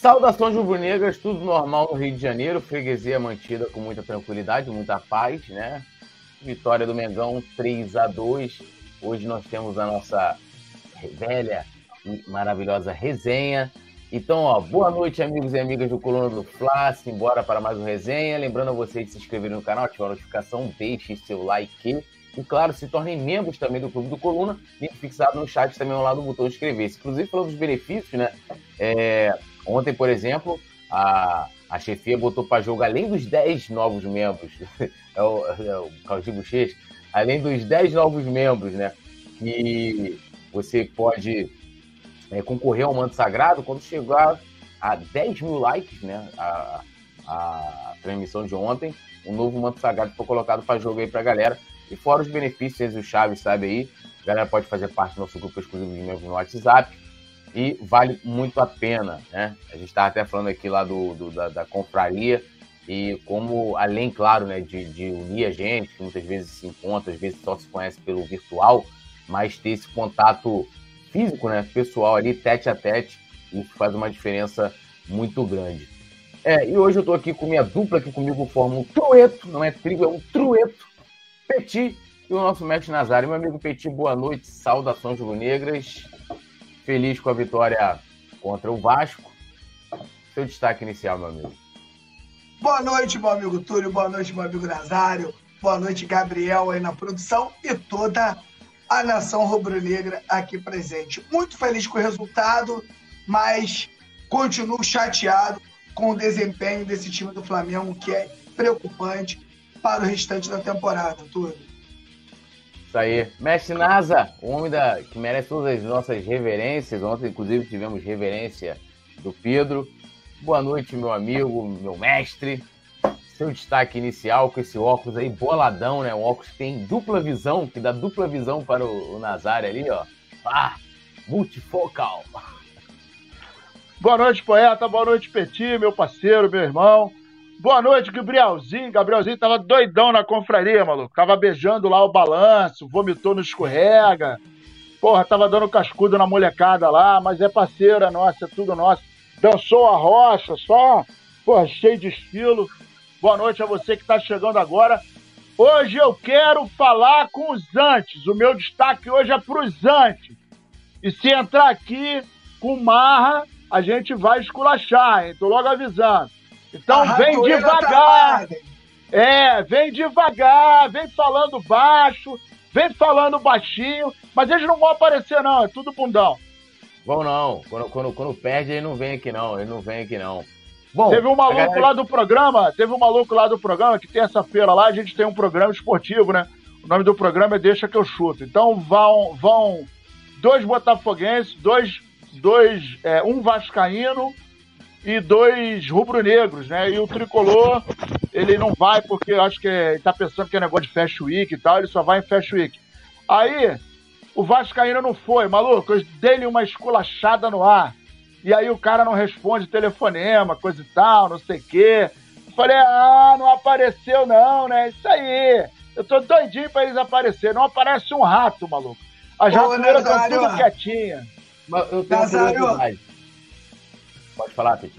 Saudações rubro-negras, tudo normal no Rio de Janeiro, freguesia mantida com muita tranquilidade, muita paz, né? Vitória do Mengão 3 a 2 Hoje nós temos a nossa velha e maravilhosa resenha. Então, ó, boa noite, amigos e amigas do Coluna do Fla. Simbora para mais uma resenha. Lembrando a vocês de se inscreverem no canal, ativar a notificação, deixe seu like. E, claro, se tornem membros também do Clube do Coluna. Link fixado no chat também ao lado do botão inscrever-se. Inclusive, falando dos benefícios, né? É, ontem, por exemplo, a, a chefia botou para jogo, além dos 10 novos membros, é o, é o Bochecha, além dos 10 novos membros, né? Que você pode é, concorrer ao manto sagrado quando chegar a 10 mil likes, né? A, a transmissão de ontem, um novo manto sagrado foi colocado para jogo aí pra galera. E fora os benefícios, o Chaves sabe aí, a galera pode fazer parte do nosso grupo exclusivo de membros no WhatsApp e vale muito a pena, né? A gente estava até falando aqui lá do, do da, da confraria, e como, além, claro, né, de, de unir a gente, que muitas vezes se encontra, às vezes só se conhece pelo virtual, mas ter esse contato físico, né, pessoal ali, tete a tete, isso faz uma diferença muito grande. É, e hoje eu estou aqui com minha dupla aqui comigo, forma um trueto, não é trigo, é um trueto, Petit e o nosso mestre Nazário. Meu amigo Petit, boa noite, saudações rubro-negras, feliz com a vitória contra o Vasco. Seu destaque inicial, meu amigo. Boa noite, meu amigo Túlio. Boa noite, meu amigo Nazário. Boa noite, Gabriel aí na produção e toda a nação rubro-negra aqui presente. Muito feliz com o resultado, mas continuo chateado com o desempenho desse time do Flamengo, que é preocupante para o restante da temporada, Túlio. Isso aí. Mestre Nasa, o homem da, que merece todas as nossas reverências. Ontem, inclusive, tivemos reverência do Pedro. Boa noite, meu amigo, meu mestre. Seu destaque inicial com esse óculos aí, boladão, né? Um óculos que tem dupla visão, que dá dupla visão para o, o ali, ó. Ah, multifocal. Boa noite, poeta. Boa noite, Petit, meu parceiro, meu irmão. Boa noite, Gabrielzinho. Gabrielzinho tava doidão na confraria, maluco. Tava beijando lá o balanço, vomitou no escorrega. Porra, tava dando cascudo na molecada lá, mas é parceira nossa, é tudo nosso dançou a rocha, só pô, cheio de estilo. Boa noite a você que está chegando agora. Hoje eu quero falar com os antes. O meu destaque hoje é para os antes. E se entrar aqui com marra, a gente vai esculachar, hein? Tô logo avisando. Então a vem devagar. Tá é, vem devagar, vem falando baixo, vem falando baixinho, mas eles não vão aparecer não, é tudo bundão. Vão não. Quando, quando, quando perde, ele não vem aqui não. Ele não vem aqui não. Bom, teve um maluco galera... lá do programa, teve um maluco lá do programa que terça-feira lá a gente tem um programa esportivo, né? O nome do programa é Deixa que eu chuto. Então vão, vão dois botafoguenses, dois, dois é, um vascaíno e dois rubro-negros, né? E o tricolor, ele não vai porque eu acho que é, ele tá pensando que é negócio de Fast Week e tal, ele só vai em Fast Week. Aí o Vascaíno não foi, maluco. Eu dei-lhe uma esculachada no ar. E aí o cara não responde telefonema, coisa e tal, não sei o quê. Eu falei, ah, não apareceu não, né? Isso aí. Eu tô doidinho pra eles aparecerem. Não aparece um rato, maluco. As ratoeiras estão tudo quietinha. Eu tenho Nazário, Pode falar, Peti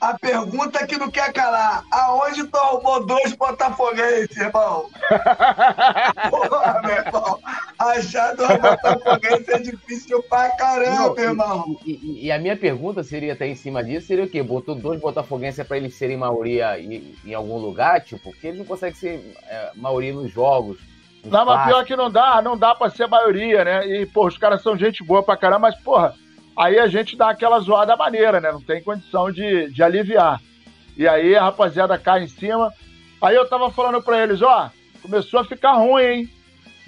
a pergunta que não quer calar. Aonde tu arrumou dois botafoguenses, irmão? Porra, meu irmão. Achar dois botafoguenses é difícil pra caramba, não, irmão. E, e, a minha pergunta seria até em cima disso, seria o quê? Botou dois botafoguenses para eles serem maioria em, em, algum lugar? Tipo, porque eles não conseguem ser é, maioria nos jogos. Não, mas pior que não dá, não dá pra ser maioria, né? E, pô, os caras são gente boa pra caramba, mas, porra Aí a gente dá aquela zoada maneira, né? Não tem condição de, de aliviar. E aí a rapaziada cai em cima. Aí eu tava falando pra eles, ó, começou a ficar ruim, hein?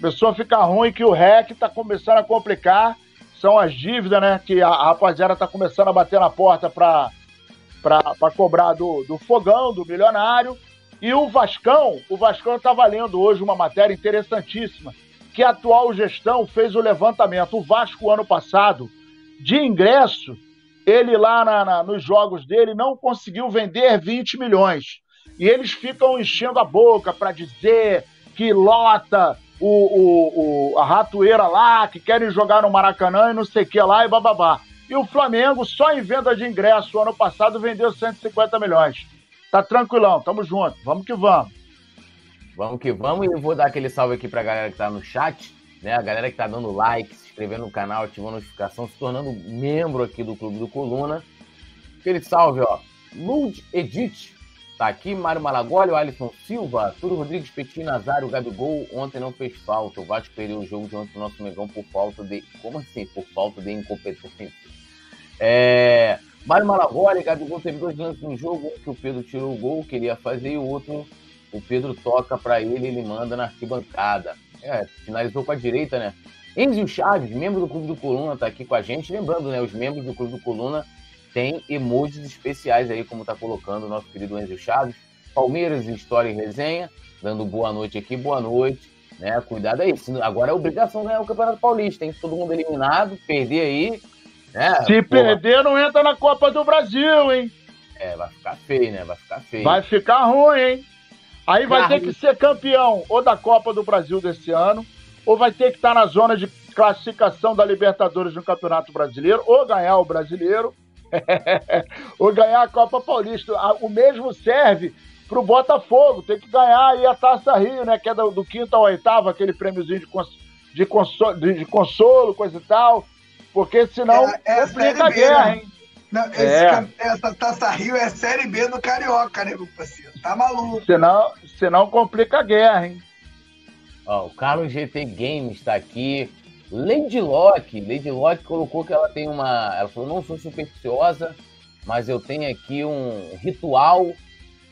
Começou a ficar ruim que o REC tá começando a complicar. São as dívidas, né? Que a, a rapaziada tá começando a bater na porta pra, pra, pra cobrar do, do fogão, do milionário. E o Vascão, o Vascão tá valendo hoje uma matéria interessantíssima, que a atual gestão fez o levantamento. O Vasco, ano passado, de ingresso, ele lá na, na, nos jogos dele não conseguiu vender 20 milhões. E eles ficam enchendo a boca para dizer que lota o, o, o, a ratoeira lá, que querem jogar no Maracanã e não sei o que lá e bababá. E o Flamengo, só em venda de ingresso, ano passado vendeu 150 milhões. Tá tranquilão, tamo junto, vamos que vamos. Vamos que vamos, e eu vou dar aquele salve aqui pra galera que tá no chat, né? A galera que tá dando like, se inscrevendo no canal, ativando a notificação, se tornando membro aqui do Clube do Coluna. Aquele salve, ó. Lud Edith, tá aqui. Mário Malagoli, Alisson Silva, Túlio Rodrigues, Petit, Nazário, Gabigol. Ontem não fez falta. O Vasco perdeu o jogo de ontem pro nosso Megão por falta de. Como assim? Por falta de incompetência. É. Mário Malagoli, Gabigol teve dois lances no jogo, que o Pedro tirou o gol, queria fazer, e o outro, o Pedro toca para ele, ele manda na arquibancada. É, finalizou com a direita, né? Enzio Chaves, membro do Clube do Coluna, tá aqui com a gente. Lembrando, né, os membros do Clube do Coluna têm emojis especiais aí, como tá colocando o nosso querido Enzio Chaves. Palmeiras, História e Resenha, dando boa noite aqui, boa noite. Né? Cuidado aí, agora é obrigação ganhar o Campeonato Paulista, hein? Todo mundo eliminado, perder aí, é, Se porra. perder, não entra na Copa do Brasil, hein? É, vai ficar feio, né? Vai ficar feio. Vai ficar ruim, hein? Aí vai ter que ser campeão ou da Copa do Brasil desse ano, ou vai ter que estar na zona de classificação da Libertadores no Campeonato Brasileiro, ou ganhar o Brasileiro, ou ganhar a Copa Paulista. O mesmo serve para o Botafogo, tem que ganhar aí a Taça Rio, né? Que é do, do quinto ao oitavo, aquele prêmiozinho de, cons de, consolo, de, de consolo, coisa e tal. Porque senão é, é complica a guerra, né? hein? Não, é. Essa Taça Rio é Série B do Carioca, né, meu parceiro? Tá maluco. Senão, senão complica a guerra, hein? Ó, o Carlos GT Games está aqui. Lady Locke, Lady Locke colocou que ela tem uma. Ela falou: não sou supersticiosa, mas eu tenho aqui um ritual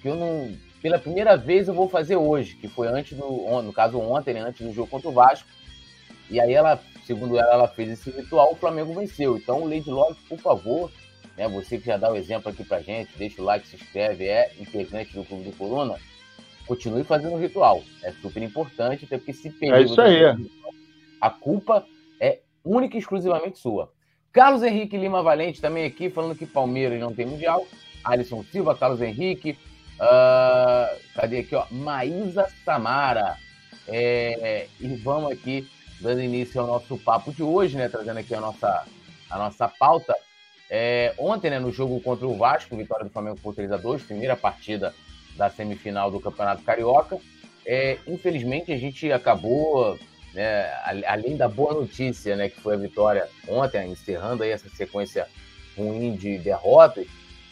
que eu não. Pela primeira vez eu vou fazer hoje, que foi antes do. No caso, ontem, né, antes do jogo contra o Vasco. E aí ela segundo ela, ela fez esse ritual, o Flamengo venceu. Então, Lady Love, por favor, né, você que já dá o exemplo aqui pra gente, deixa o like, se inscreve, é integrante do Clube do Corona, continue fazendo o ritual. É super importante, até porque se perder... É isso aí. A culpa é única e exclusivamente sua. Carlos Henrique Lima Valente também aqui, falando que Palmeiras não tem Mundial. Alisson Silva, Carlos Henrique. Uh, cadê aqui, ó? Maísa Samara. É, e vamos aqui dando início ao nosso papo de hoje, né? Trazendo aqui a nossa, a nossa pauta. É, ontem, né, no jogo contra o Vasco, vitória do Flamengo por 3 a 2 primeira partida da semifinal do Campeonato Carioca. É, infelizmente, a gente acabou, né, além da boa notícia, né, que foi a vitória ontem, encerrando aí essa sequência ruim de derrotas,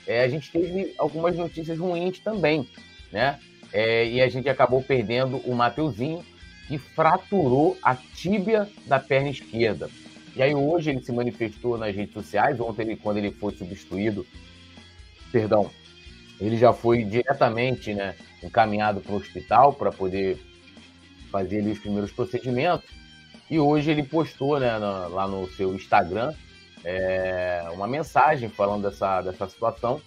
é, a gente teve algumas notícias ruins também, né? É, e a gente acabou perdendo o Mateuzinho, que fraturou a tíbia da perna esquerda. E aí hoje ele se manifestou nas redes sociais, ontem ele, quando ele foi substituído, perdão, ele já foi diretamente né, encaminhado para o hospital para poder fazer ali, os primeiros procedimentos. E hoje ele postou né, na, lá no seu Instagram é, uma mensagem falando dessa, dessa situação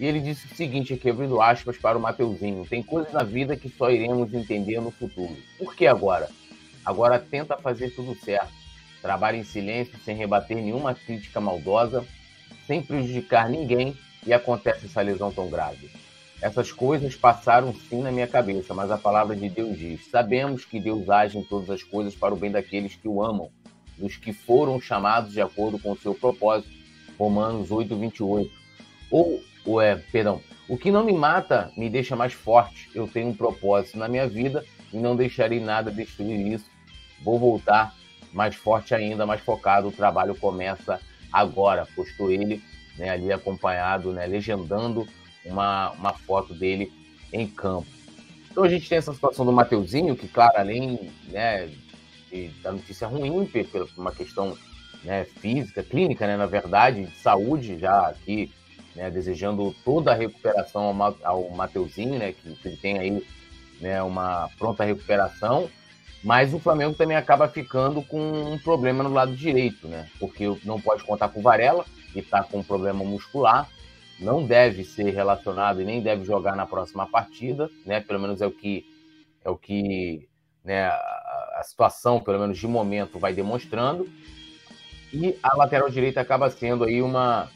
e ele disse o seguinte, aqui abrindo aspas para o Mateuzinho: tem coisas na vida que só iremos entender no futuro. Por que agora? Agora tenta fazer tudo certo. Trabalha em silêncio, sem rebater nenhuma crítica maldosa, sem prejudicar ninguém e acontece essa lesão tão grave. Essas coisas passaram sim na minha cabeça, mas a palavra de Deus diz: sabemos que Deus age em todas as coisas para o bem daqueles que o amam, dos que foram chamados de acordo com o seu propósito. Romanos 8, 28. Ou ou é, perdão, o que não me mata me deixa mais forte. Eu tenho um propósito na minha vida e não deixarei nada destruir isso. Vou voltar mais forte ainda, mais focado. O trabalho começa agora. Postou ele né, ali acompanhado, né, legendando uma, uma foto dele em campo. Então a gente tem essa situação do Mateuzinho, que, claro, além né, de, da notícia ruim, por uma questão né, física, clínica, né, na verdade, de saúde, já aqui né, desejando toda a recuperação ao, ao Mateuzinho, né, que, que ele tem aí né, uma pronta recuperação, mas o Flamengo também acaba ficando com um problema no lado direito, né, porque não pode contar com o Varela, que está com um problema muscular, não deve ser relacionado e nem deve jogar na próxima partida, né, pelo menos é o que é o que né, a, situação, pelo menos de momento, vai demonstrando. E a lateral direita acaba sendo aí uma,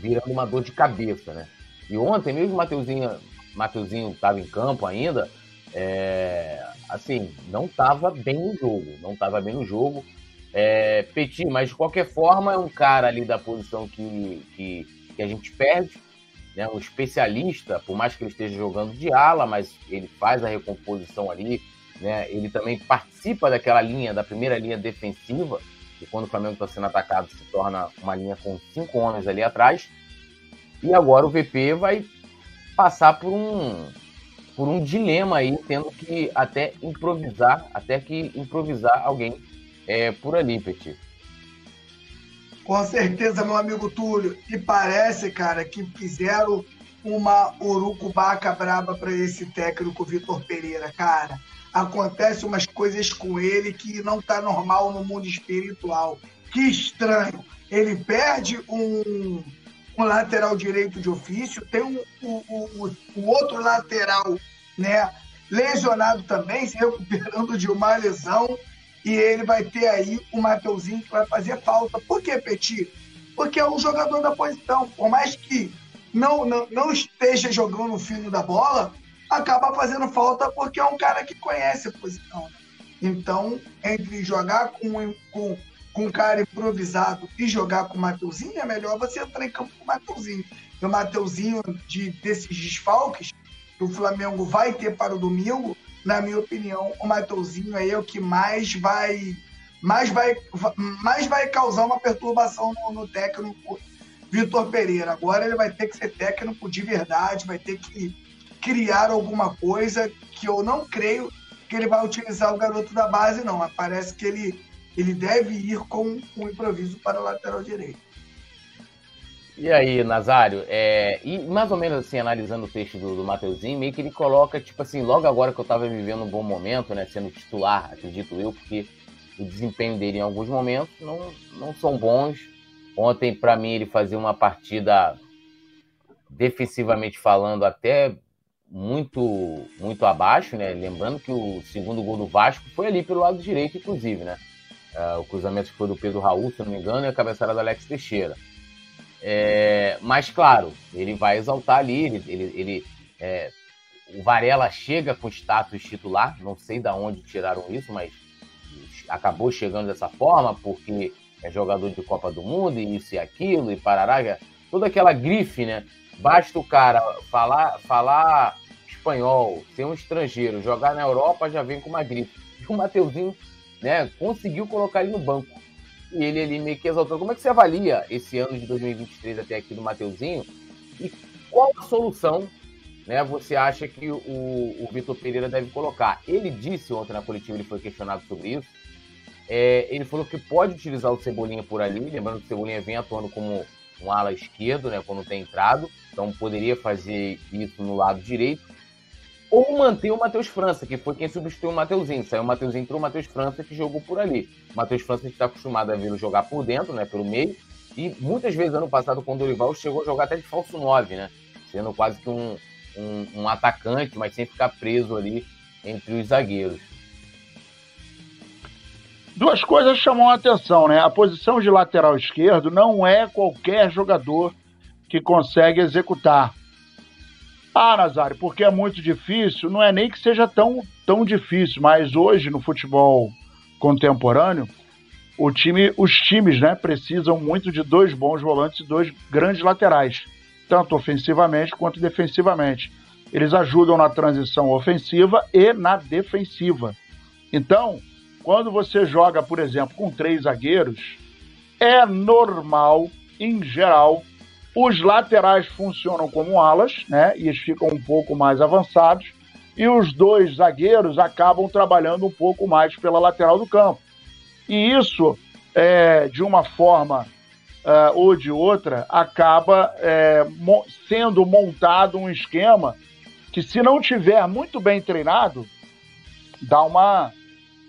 virando uma dor de cabeça, né? E ontem, mesmo o Mateuzinho estava em campo ainda, é, assim, não estava bem no jogo, não estava bem no jogo. É, Petit, mas de qualquer forma é um cara ali da posição que, que, que a gente perde, né? um especialista, por mais que ele esteja jogando de ala, mas ele faz a recomposição ali, né? ele também participa daquela linha, da primeira linha defensiva, que quando o Flamengo está sendo atacado se torna uma linha com cinco homens ali atrás. E agora o VP vai passar por um, por um dilema aí, tendo que até improvisar, até que improvisar alguém é, por ali, Petit. Com certeza, meu amigo Túlio. E parece, cara, que fizeram uma urucubaca braba para esse técnico Vitor Pereira, cara. Acontece umas coisas com ele que não tá normal no mundo espiritual. Que estranho. Ele perde um, um lateral direito de ofício, tem um, um, um, um outro lateral, né, lesionado também, se recuperando de uma lesão e ele vai ter aí o Mateuzinho que vai fazer falta. Por que, Petit? Porque é um jogador da posição. Por mais que não, não, não esteja jogando o fino da bola, acaba fazendo falta porque é um cara que conhece a posição. Então, entre jogar com, com, com um cara improvisado e jogar com o Mateuzinho, é melhor você entrar em campo com o Mateuzinho. E o Mateuzinho, de, desses desfalques que o Flamengo vai ter para o domingo, na minha opinião, o Mateuzinho é o que mais vai mais vai, mais vai causar uma perturbação no, no técnico Vitor Pereira. Agora ele vai ter que ser técnico de verdade, vai ter que criar alguma coisa que eu não creio que ele vai utilizar o garoto da base, não. Parece que ele, ele deve ir com um improviso para o lateral direito. E aí, Nazário, é, e mais ou menos assim, analisando o texto do, do meio que ele coloca, tipo assim, logo agora que eu tava vivendo um bom momento, né, sendo titular, acredito eu, porque o desempenho dele em alguns momentos não, não são bons. Ontem, para mim, ele fazia uma partida, defensivamente falando, até muito muito abaixo, né? Lembrando que o segundo gol do Vasco foi ali pelo lado direito, inclusive, né? Uh, o cruzamento foi do Pedro Raul, se não me engano, e a cabeçada do Alex Teixeira. É, mas, claro, ele vai exaltar ali, ele, ele, ele é, o Varela chega com status titular, não sei de onde tiraram isso, mas acabou chegando dessa forma, porque é jogador de Copa do Mundo, e isso e aquilo, e parará, é toda aquela grife, né? Basta o cara falar, falar espanhol, ser um estrangeiro, jogar na Europa, já vem com uma grife. E o Mateuzinho né, conseguiu colocar ele no banco e ele ali meio que exaltou. Como é que você avalia esse ano de 2023 até aqui do Mateuzinho? E qual a solução né, você acha que o, o Vitor Pereira deve colocar? Ele disse ontem na coletiva, ele foi questionado sobre isso. É, ele falou que pode utilizar o Cebolinha por ali, lembrando que o Cebolinha vem atuando como um ala esquerdo, né, quando tem entrado, então poderia fazer isso no lado direito ou manter o Matheus França, que foi quem substituiu o Mateuzinho. Saiu o Mateuzinho, entrou o Matheus França, que jogou por ali. O Matheus França está acostumado a vê-lo jogar por dentro, né, pelo meio, e muitas vezes ano passado com o Dorival chegou a jogar até de falso 9, né, sendo quase que um, um, um atacante, mas sem ficar preso ali entre os zagueiros. Duas coisas chamam a atenção, né? A posição de lateral esquerdo não é qualquer jogador que consegue executar. Ah, Nazário, porque é muito difícil. Não é nem que seja tão, tão difícil, mas hoje no futebol contemporâneo, o time, os times né, precisam muito de dois bons volantes e dois grandes laterais, tanto ofensivamente quanto defensivamente. Eles ajudam na transição ofensiva e na defensiva. Então, quando você joga, por exemplo, com três zagueiros, é normal, em geral, os laterais funcionam como alas, né? E eles ficam um pouco mais avançados. E os dois zagueiros acabam trabalhando um pouco mais pela lateral do campo. E isso, é, de uma forma uh, ou de outra, acaba é, mo sendo montado um esquema que, se não tiver muito bem treinado, dá uma,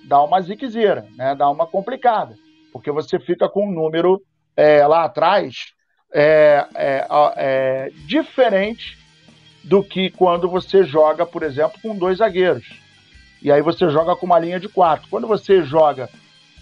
dá uma ziquezeira, né? dá uma complicada. Porque você fica com um número é, lá atrás é, é, é, diferente do que quando você joga, por exemplo, com dois zagueiros. E aí você joga com uma linha de quatro. Quando você joga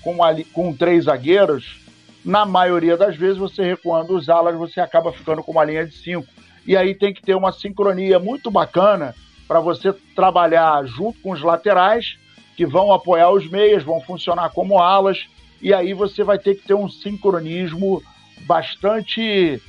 com, uma, com três zagueiros, na maioria das vezes você recuando os alas, você acaba ficando com uma linha de cinco. E aí tem que ter uma sincronia muito bacana para você trabalhar junto com os laterais, que vão apoiar os meias, vão funcionar como alas, e aí você vai ter que ter um sincronismo bastante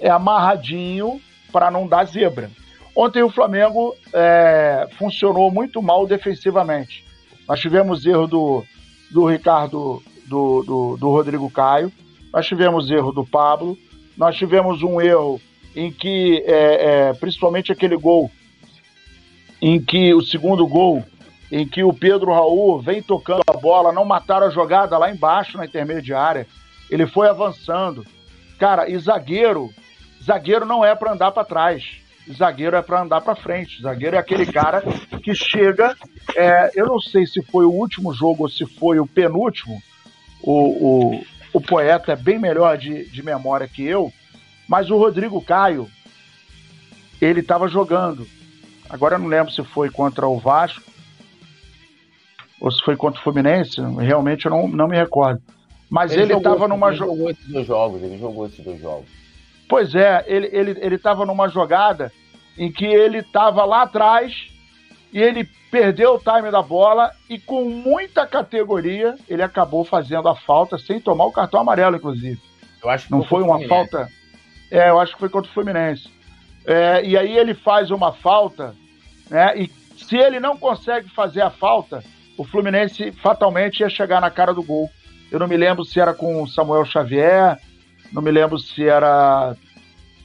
é, amarradinho para não dar zebra. Ontem o Flamengo é, funcionou muito mal defensivamente. Nós tivemos erro do, do Ricardo, do, do, do Rodrigo Caio, nós tivemos erro do Pablo, nós tivemos um erro em que, é, é, principalmente aquele gol, em que o segundo gol, em que o Pedro Raul vem tocando a bola, não mataram a jogada lá embaixo na intermediária, ele foi avançando. Cara, e zagueiro, zagueiro não é para andar para trás zagueiro é para andar para frente. Zagueiro é aquele cara que chega. É, eu não sei se foi o último jogo ou se foi o penúltimo. O, o, o poeta é bem melhor de, de memória que eu. Mas o Rodrigo Caio, ele estava jogando. Agora eu não lembro se foi contra o Vasco ou se foi contra o Fluminense. Realmente eu não, não me recordo. Mas ele estava numa. Ele jogou esses dois jogos. Ele jogou esses dois jogos. Pois é, ele estava ele, ele tava numa jogada em que ele estava lá atrás e ele perdeu o time da bola e com muita categoria ele acabou fazendo a falta sem tomar o cartão amarelo, inclusive. Eu acho que não foi uma falta. É, eu acho que foi contra o Fluminense. É, e aí ele faz uma falta, né? E se ele não consegue fazer a falta, o Fluminense fatalmente ia chegar na cara do gol. Eu não me lembro se era com Samuel Xavier, não me lembro se era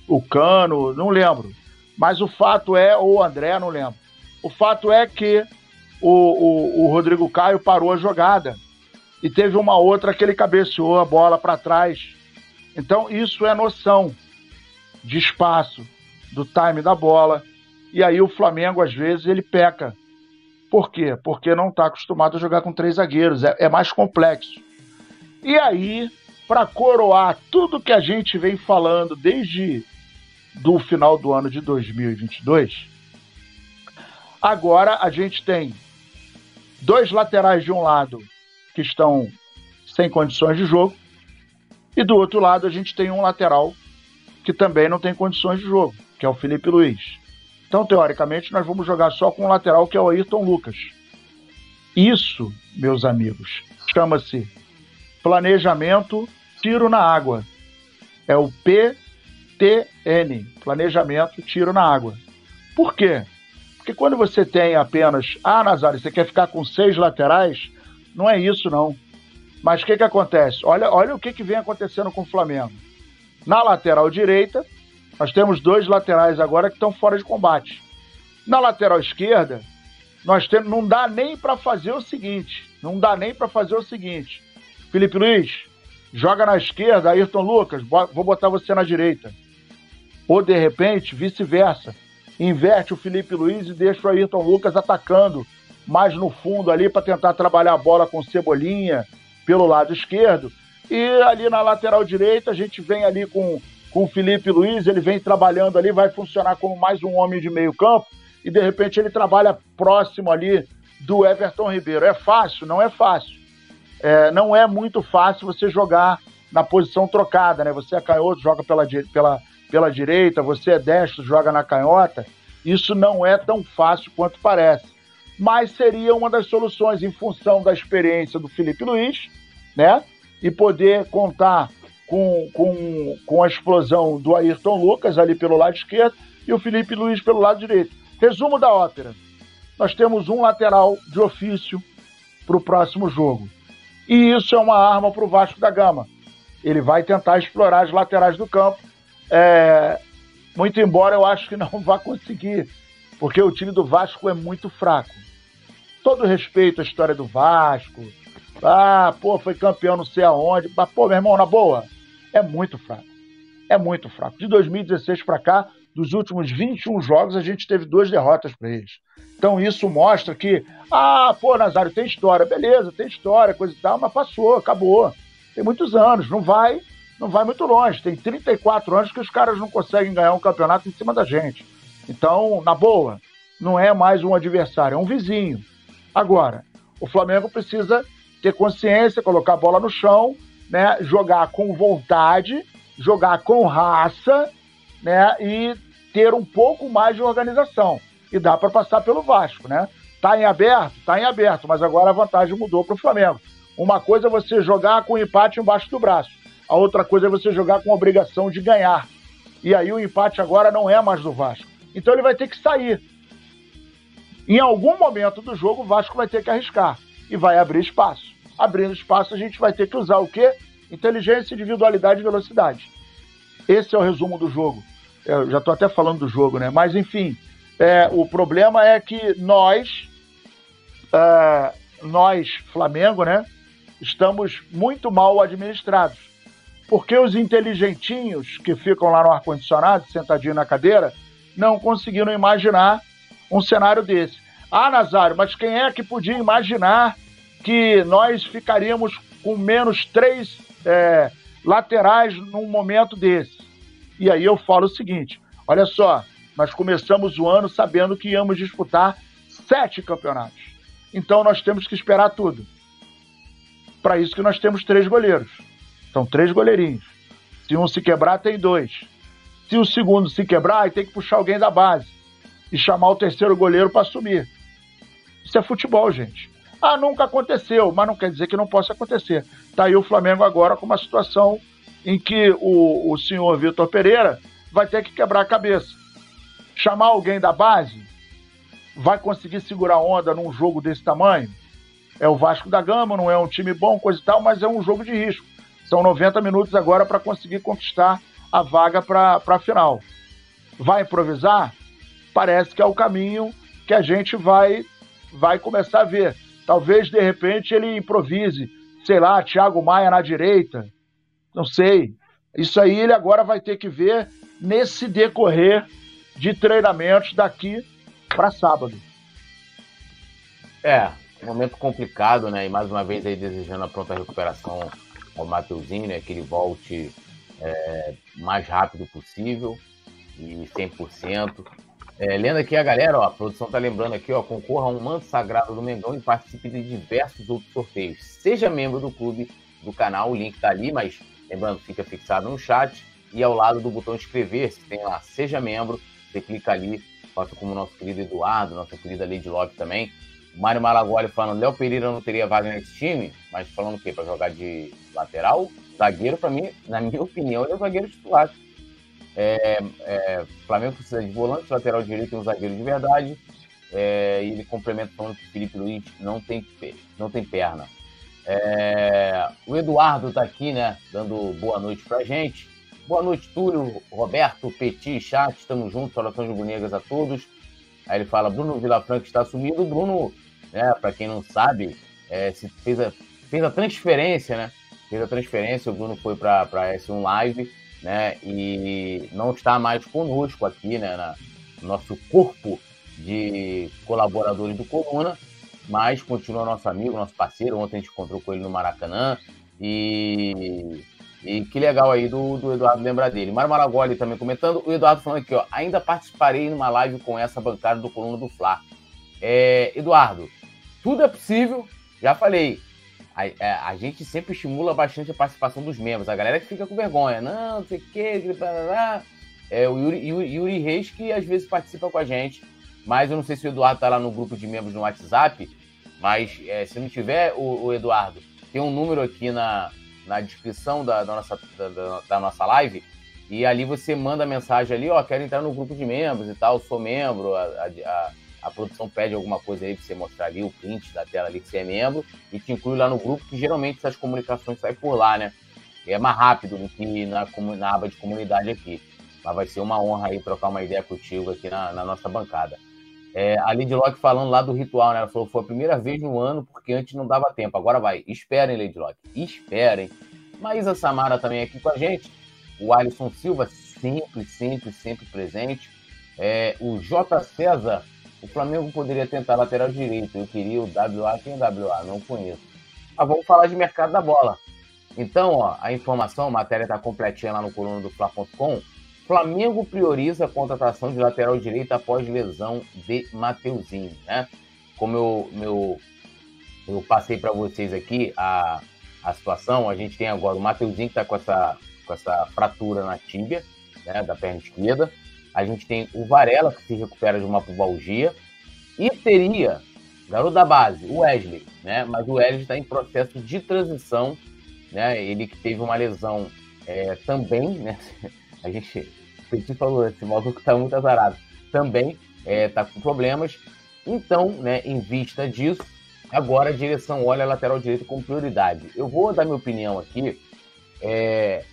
o Cano, não lembro. Mas o fato é, ou o André, não lembro. O fato é que o, o, o Rodrigo Caio parou a jogada e teve uma outra que ele cabeceou a bola para trás. Então, isso é noção de espaço, do time da bola. E aí o Flamengo, às vezes, ele peca. Por quê? Porque não está acostumado a jogar com três zagueiros. É, é mais complexo. E aí para coroar tudo que a gente vem falando desde do final do ano de 2022, agora a gente tem dois laterais de um lado que estão sem condições de jogo e do outro lado a gente tem um lateral que também não tem condições de jogo, que é o Felipe Luiz. Então, teoricamente, nós vamos jogar só com um lateral que é o Ayrton Lucas. Isso, meus amigos, chama-se planejamento tiro na água. É o PTN, planejamento tiro na água. Por quê? Porque quando você tem apenas, ah, Nazário, você quer ficar com seis laterais? Não é isso, não. Mas o que, que acontece? Olha, olha o que, que vem acontecendo com o Flamengo. Na lateral direita, nós temos dois laterais agora que estão fora de combate. Na lateral esquerda, nós temos, não dá nem para fazer o seguinte. Não dá nem para fazer o seguinte. Felipe Luiz, joga na esquerda, Ayrton Lucas, vou botar você na direita. Ou de repente, vice-versa. Inverte o Felipe Luiz e deixa o Ayrton Lucas atacando mais no fundo ali para tentar trabalhar a bola com Cebolinha pelo lado esquerdo. E ali na lateral direita, a gente vem ali com, com o Felipe Luiz, ele vem trabalhando ali, vai funcionar como mais um homem de meio campo, e de repente ele trabalha próximo ali do Everton Ribeiro. É fácil? Não é fácil é, não é muito fácil você jogar na posição trocada, né? Você é canhoto, joga pela, pela, pela direita, você é destro, joga na canhota. Isso não é tão fácil quanto parece. Mas seria uma das soluções em função da experiência do Felipe Luiz, né? E poder contar com, com, com a explosão do Ayrton Lucas ali pelo lado esquerdo e o Felipe Luiz pelo lado direito. Resumo da ópera: nós temos um lateral de ofício para o próximo jogo. E isso é uma arma para o Vasco da Gama. Ele vai tentar explorar as laterais do campo. É, muito embora eu acho que não vá conseguir, porque o time do Vasco é muito fraco. Todo respeito à história do Vasco. Ah, pô, foi campeão não sei aonde. Mas, pô, meu irmão, na boa, é muito fraco. É muito fraco. De 2016 para cá, dos últimos 21 jogos, a gente teve duas derrotas para eles. Então isso mostra que, ah, pô, Nazário, tem história. Beleza, tem história, coisa e tal, mas passou, acabou. Tem muitos anos, não vai, não vai muito longe. Tem 34 anos que os caras não conseguem ganhar um campeonato em cima da gente. Então, na boa, não é mais um adversário, é um vizinho. Agora, o Flamengo precisa ter consciência, colocar a bola no chão, né, jogar com vontade, jogar com raça, né, e ter um pouco mais de organização. E dá para passar pelo Vasco, né? Tá em aberto? Tá em aberto, mas agora a vantagem mudou para o Flamengo. Uma coisa é você jogar com o empate embaixo do braço, a outra coisa é você jogar com obrigação de ganhar. E aí o empate agora não é mais do Vasco. Então ele vai ter que sair. Em algum momento do jogo, o Vasco vai ter que arriscar e vai abrir espaço. Abrindo espaço, a gente vai ter que usar o quê? Inteligência, individualidade e velocidade. Esse é o resumo do jogo. Eu já estou até falando do jogo, né? Mas, enfim, é, o problema é que nós, é, nós, Flamengo, né? Estamos muito mal administrados. Porque os inteligentinhos que ficam lá no ar-condicionado, sentadinho na cadeira, não conseguiram imaginar um cenário desse. Ah, Nazário, mas quem é que podia imaginar que nós ficaríamos com menos três é, laterais num momento desse? E aí eu falo o seguinte: olha só, nós começamos o ano sabendo que íamos disputar sete campeonatos. Então nós temos que esperar tudo. Para isso que nós temos três goleiros. São três goleirinhos. Se um se quebrar, tem dois. Se o segundo se quebrar, tem que puxar alguém da base e chamar o terceiro goleiro para assumir. Isso é futebol, gente. Ah, nunca aconteceu, mas não quer dizer que não possa acontecer. Tá aí o Flamengo agora com uma situação em que o, o senhor Vitor Pereira vai ter que quebrar a cabeça. Chamar alguém da base vai conseguir segurar onda num jogo desse tamanho? É o Vasco da Gama, não é um time bom, coisa e tal, mas é um jogo de risco. São 90 minutos agora para conseguir conquistar a vaga para a final. Vai improvisar? Parece que é o caminho que a gente vai vai começar a ver. Talvez, de repente, ele improvise, sei lá, Thiago Maia na direita. Não sei. Isso aí ele agora vai ter que ver nesse decorrer de treinamentos daqui para sábado. É, momento complicado, né? E mais uma vez aí desejando a pronta recuperação ao Mateuzinho, né? Que ele volte é, mais rápido possível e 100%. É, lendo aqui a galera, ó, a produção tá lembrando aqui, ó, concorra a um manto sagrado do Mengão e participe de diversos outros sorteios. Seja membro do clube, do canal, o link tá ali, mas lembrando, fica fixado no chat e ao lado do botão inscrever-se, tem lá, seja membro, você clica ali, faça como o nosso querido Eduardo, nossa querida Lady Love também. Mário Malagoli falando, Léo Pereira não teria vaga nesse time, mas falando o quê? Para jogar de lateral? Zagueiro, para mim, na minha opinião, ele é o zagueiro titular. É, é, Flamengo precisa de volante, lateral direito e um zagueiro de verdade. É, e ele complementa falando que o Felipe Luiz não tem, não tem perna. É, o Eduardo está aqui, né, dando boa noite pra gente. Boa noite, Túlio, Roberto, Petit, chat, estamos juntos, orações rubro-negras a todos. Aí ele fala, Bruno Vilafranca está sumido. O Bruno, né, para quem não sabe, é, fez, a, fez a transferência, né? Fez a transferência, o Bruno foi para S1 Live né? E não está mais conosco aqui, né? Na, no nosso corpo de colaboradores do Coluna, mas continua nosso amigo, nosso parceiro. Ontem a gente encontrou com ele no Maracanã e, e que legal aí do, do Eduardo lembrar dele. Mário Maragoli também comentando. O Eduardo falando aqui, ó, ainda participarei numa live com essa bancada do Coluna do Fla. É, Eduardo, tudo é possível. Já falei, a, a, é, a, gente sempre estimula bastante a participação dos membros. A galera que fica com vergonha, não, não sei o que, é o Yuri, Yuri, Yuri, Reis que às vezes participa com a gente, mas eu não sei se o Eduardo tá lá no grupo de membros no WhatsApp, mas é, se não tiver, o, o, Eduardo, tem um número aqui na, na descrição da, da nossa, da, da, nossa live, e ali você manda mensagem ali, ó, quero entrar no grupo de membros e tal, sou membro, a, a a produção pede alguma coisa aí pra você mostrar ali, o print da tela ali que você é membro, e te inclui lá no grupo, que geralmente essas comunicações saem por lá, né? É mais rápido do que na, na aba de comunidade aqui. Mas vai ser uma honra aí trocar uma ideia contigo aqui na, na nossa bancada. É, a Lady Locke falando lá do ritual, né? Ela falou foi a primeira vez no ano, porque antes não dava tempo. Agora vai. Esperem, Lady Locke. Esperem. Maísa Samara também aqui com a gente. O Alisson Silva, sempre, sempre, sempre presente. É, o J. César o Flamengo poderia tentar lateral direito. Eu queria o WA. Quem é WA? Não conheço. Mas ah, vamos falar de mercado da bola. Então, ó, a informação, a matéria está completinha lá no coluna do Fla.com. Flamengo prioriza a contratação de lateral direito após lesão de Mateuzinho, né? Como eu, meu, eu passei para vocês aqui a, a situação, a gente tem agora o Mateuzinho que está com essa, com essa fratura na tíbia, né, da perna esquerda. A gente tem o Varela, que se recupera de uma pubalgia. E teria garoto da base, o Wesley, né? Mas o Wesley está em processo de transição, né? Ele que teve uma lesão é, também, né? A gente, falou, esse maluco tá muito azarado. Também é, tá com problemas. Então, né, em vista disso, agora a direção olha a lateral direito com prioridade. Eu vou dar minha opinião aqui. É,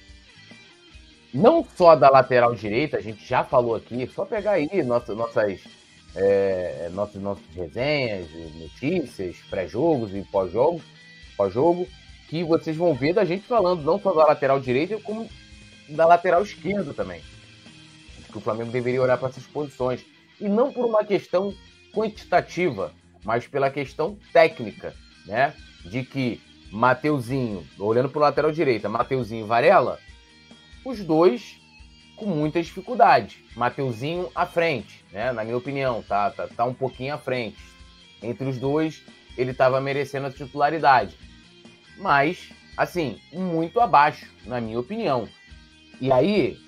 não só da lateral direita, a gente já falou aqui, só pegar aí nossas, nossas é, nossas, nossas resenhas, notícias, pré-jogos e pós-jogo, pós-jogo, que vocês vão ver da gente falando não só da lateral direita, como da lateral esquerda também. Que o Flamengo deveria olhar para essas posições. E não por uma questão quantitativa, mas pela questão técnica, né? De que Mateuzinho, olhando para o lateral direita, Mateuzinho e Varela, os dois com muita dificuldade. Mateuzinho à frente, né? Na minha opinião, tá, tá, tá um pouquinho à frente. Entre os dois, ele estava merecendo a titularidade. Mas, assim, muito abaixo, na minha opinião. E aí,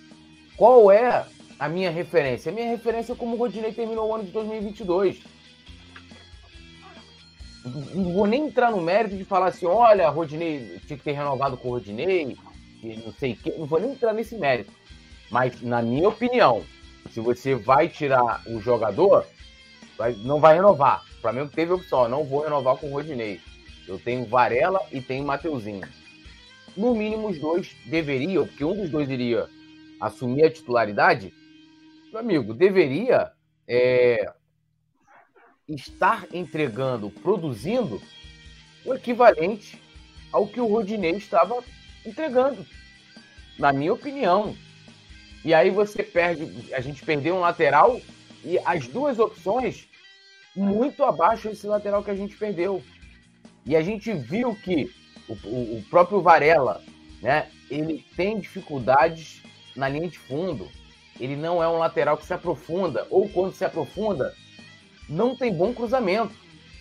qual é a minha referência? A minha referência é como o Rodinei terminou o ano de 2022. Não vou nem entrar no mérito de falar assim, olha, Rodinei tinha que ter renovado com o Rodinei, não sei o quê. Não vou nem entrar nesse mérito. Mas, na minha opinião, se você vai tirar o jogador, vai, não vai renovar. O Flamengo teve opção, não vou renovar com o Rodinei. Eu tenho Varela e tenho Mateuzinho. No mínimo, os dois deveriam, porque um dos dois iria assumir a titularidade. Meu amigo, deveria é, estar entregando, produzindo o equivalente ao que o Rodinei estava entregando. Na minha opinião. E aí você perde, a gente perdeu um lateral e as duas opções muito abaixo desse lateral que a gente perdeu. E a gente viu que o, o, próprio Varela, né, ele tem dificuldades na linha de fundo. Ele não é um lateral que se aprofunda, ou quando se aprofunda, não tem bom cruzamento.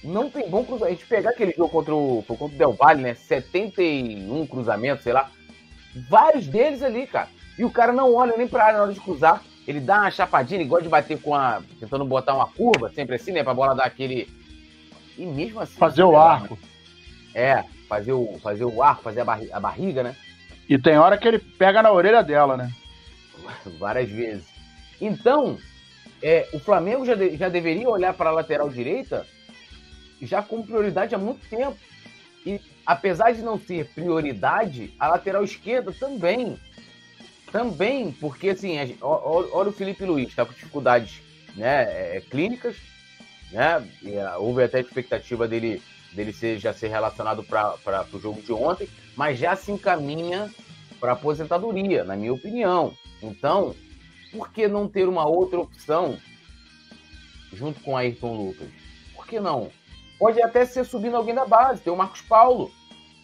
Não tem bom cruzamento. A gente pegar aquele jogo contra o, contra o Del Valle, né? 71 cruzamentos, sei lá. Vários deles ali, cara. E o cara não olha nem pra área na hora de cruzar. Ele dá uma chapadinha, ele gosta de bater com a. tentando botar uma curva, sempre assim, né? Pra bola dar aquele. E mesmo assim. Fazer o arco. É, fazer o, fazer o arco, fazer a, barri a barriga, né? E tem hora que ele pega na orelha dela, né? Várias vezes. Então, é, o Flamengo já, de, já deveria olhar para a lateral direita já com prioridade há muito tempo. E apesar de não ser prioridade, a lateral esquerda também. Também, porque assim, olha o Felipe Luiz, está com dificuldades né, é, clínicas, né? Uh, houve até a expectativa dele, dele ser, já ser relacionado para o jogo de ontem, mas já se encaminha para aposentadoria, na minha opinião. Então, por que não ter uma outra opção junto com Ayrton Lucas? Por que não? Pode até ser subindo alguém da base, tem o Marcos Paulo.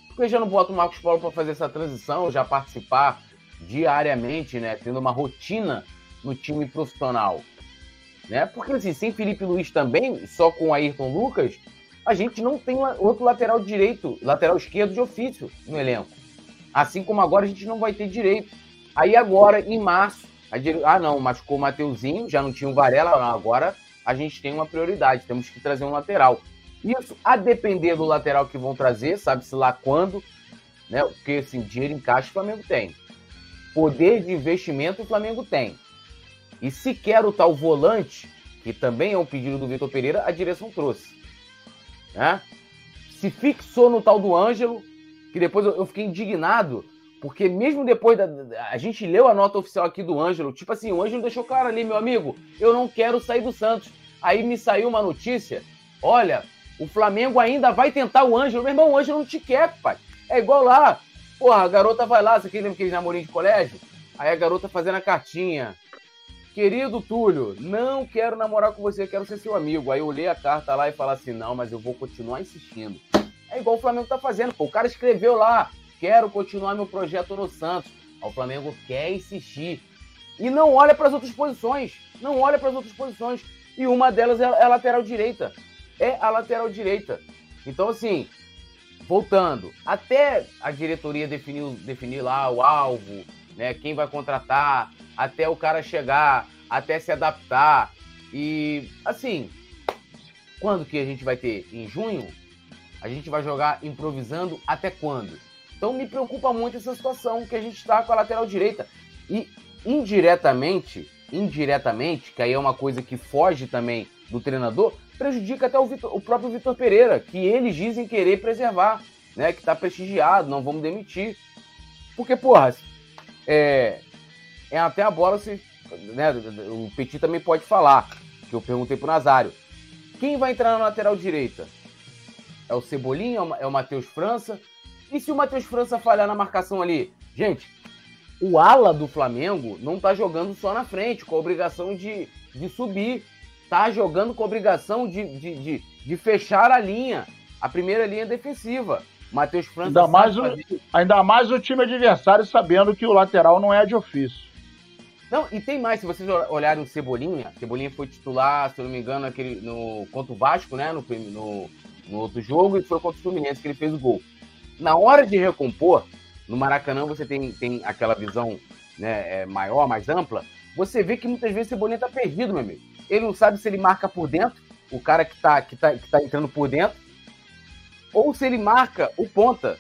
Por que já não bota o Marcos Paulo para fazer essa transição, já participar diariamente, né, tendo uma rotina no time profissional. Né? Porque assim, sem Felipe Luiz também, só com Ayrton Lucas, a gente não tem outro lateral direito, lateral esquerdo de ofício no elenco. Assim como agora a gente não vai ter direito. Aí agora, em março, dire... ah não, machucou o Mateuzinho, já não tinha o Varela, não, agora a gente tem uma prioridade, temos que trazer um lateral. Isso a depender do lateral que vão trazer, sabe-se lá quando, né? Porque assim, dinheiro em caixa o Flamengo tem poder de investimento o Flamengo tem. E se quer o tal volante, que também é um pedido do Vitor Pereira, a direção trouxe. Né? Se fixou no tal do Ângelo, que depois eu, fiquei indignado, porque mesmo depois da. A gente leu a nota oficial aqui do Ângelo, tipo assim, o Ângelo deixou claro ali, meu amigo, eu não quero sair do Santos. Aí me saiu uma notícia: olha, o Flamengo ainda vai tentar o Ângelo. Meu irmão, o Ângelo não te quer, pai. É igual lá, Porra, a garota vai lá, você lembra aquele namorinho de colégio? Aí a garota fazendo a cartinha. Querido Túlio, não quero namorar com você, quero ser seu amigo. Aí eu olhei a carta lá e falei assim: não, mas eu vou continuar insistindo. É igual o Flamengo tá fazendo, pô. O cara escreveu lá: quero continuar meu projeto no Santos. Aí o Flamengo quer insistir. E não olha para as outras posições. Não olha para as outras posições. E uma delas é a lateral direita. É a lateral direita. Então, assim, voltando, até a diretoria definir, definir lá o alvo, né, quem vai contratar, até o cara chegar, até se adaptar. E, assim, Quando que a gente vai ter? Em junho? A gente vai jogar improvisando até quando? Então me preocupa muito essa situação que a gente está com a lateral direita. E indiretamente, indiretamente, que aí é uma coisa que foge também do treinador, prejudica até o, Victor, o próprio Vitor Pereira, que eles dizem querer preservar, né? Que está prestigiado, não vamos demitir. Porque, porra, é, é até a bola se. Né, o Petit também pode falar, que eu perguntei pro Nazário. Quem vai entrar na lateral direita? É o Cebolinha? É o é Matheus França? E se o Matheus França falhar na marcação ali? Gente, o ala do Flamengo não tá jogando só na frente, com a obrigação de, de subir. Tá jogando com a obrigação de, de, de, de fechar a linha, a primeira linha defensiva. Matheus França. Ainda mais, o, ainda mais o time adversário sabendo que o lateral não é de ofício. Não, e tem mais, se vocês olharem o Cebolinha, Cebolinha foi titular, se eu não me engano, aquele, no, contra o Vasco, né? No, no, no outro jogo, e foi contra o Fluminense que ele fez o gol na hora de recompor, no Maracanã você tem, tem aquela visão né, é, maior, mais ampla, você vê que muitas vezes o Cebolinha tá perdido, meu amigo. Ele não sabe se ele marca por dentro, o cara que tá, que tá, que tá entrando por dentro, ou se ele marca o ponta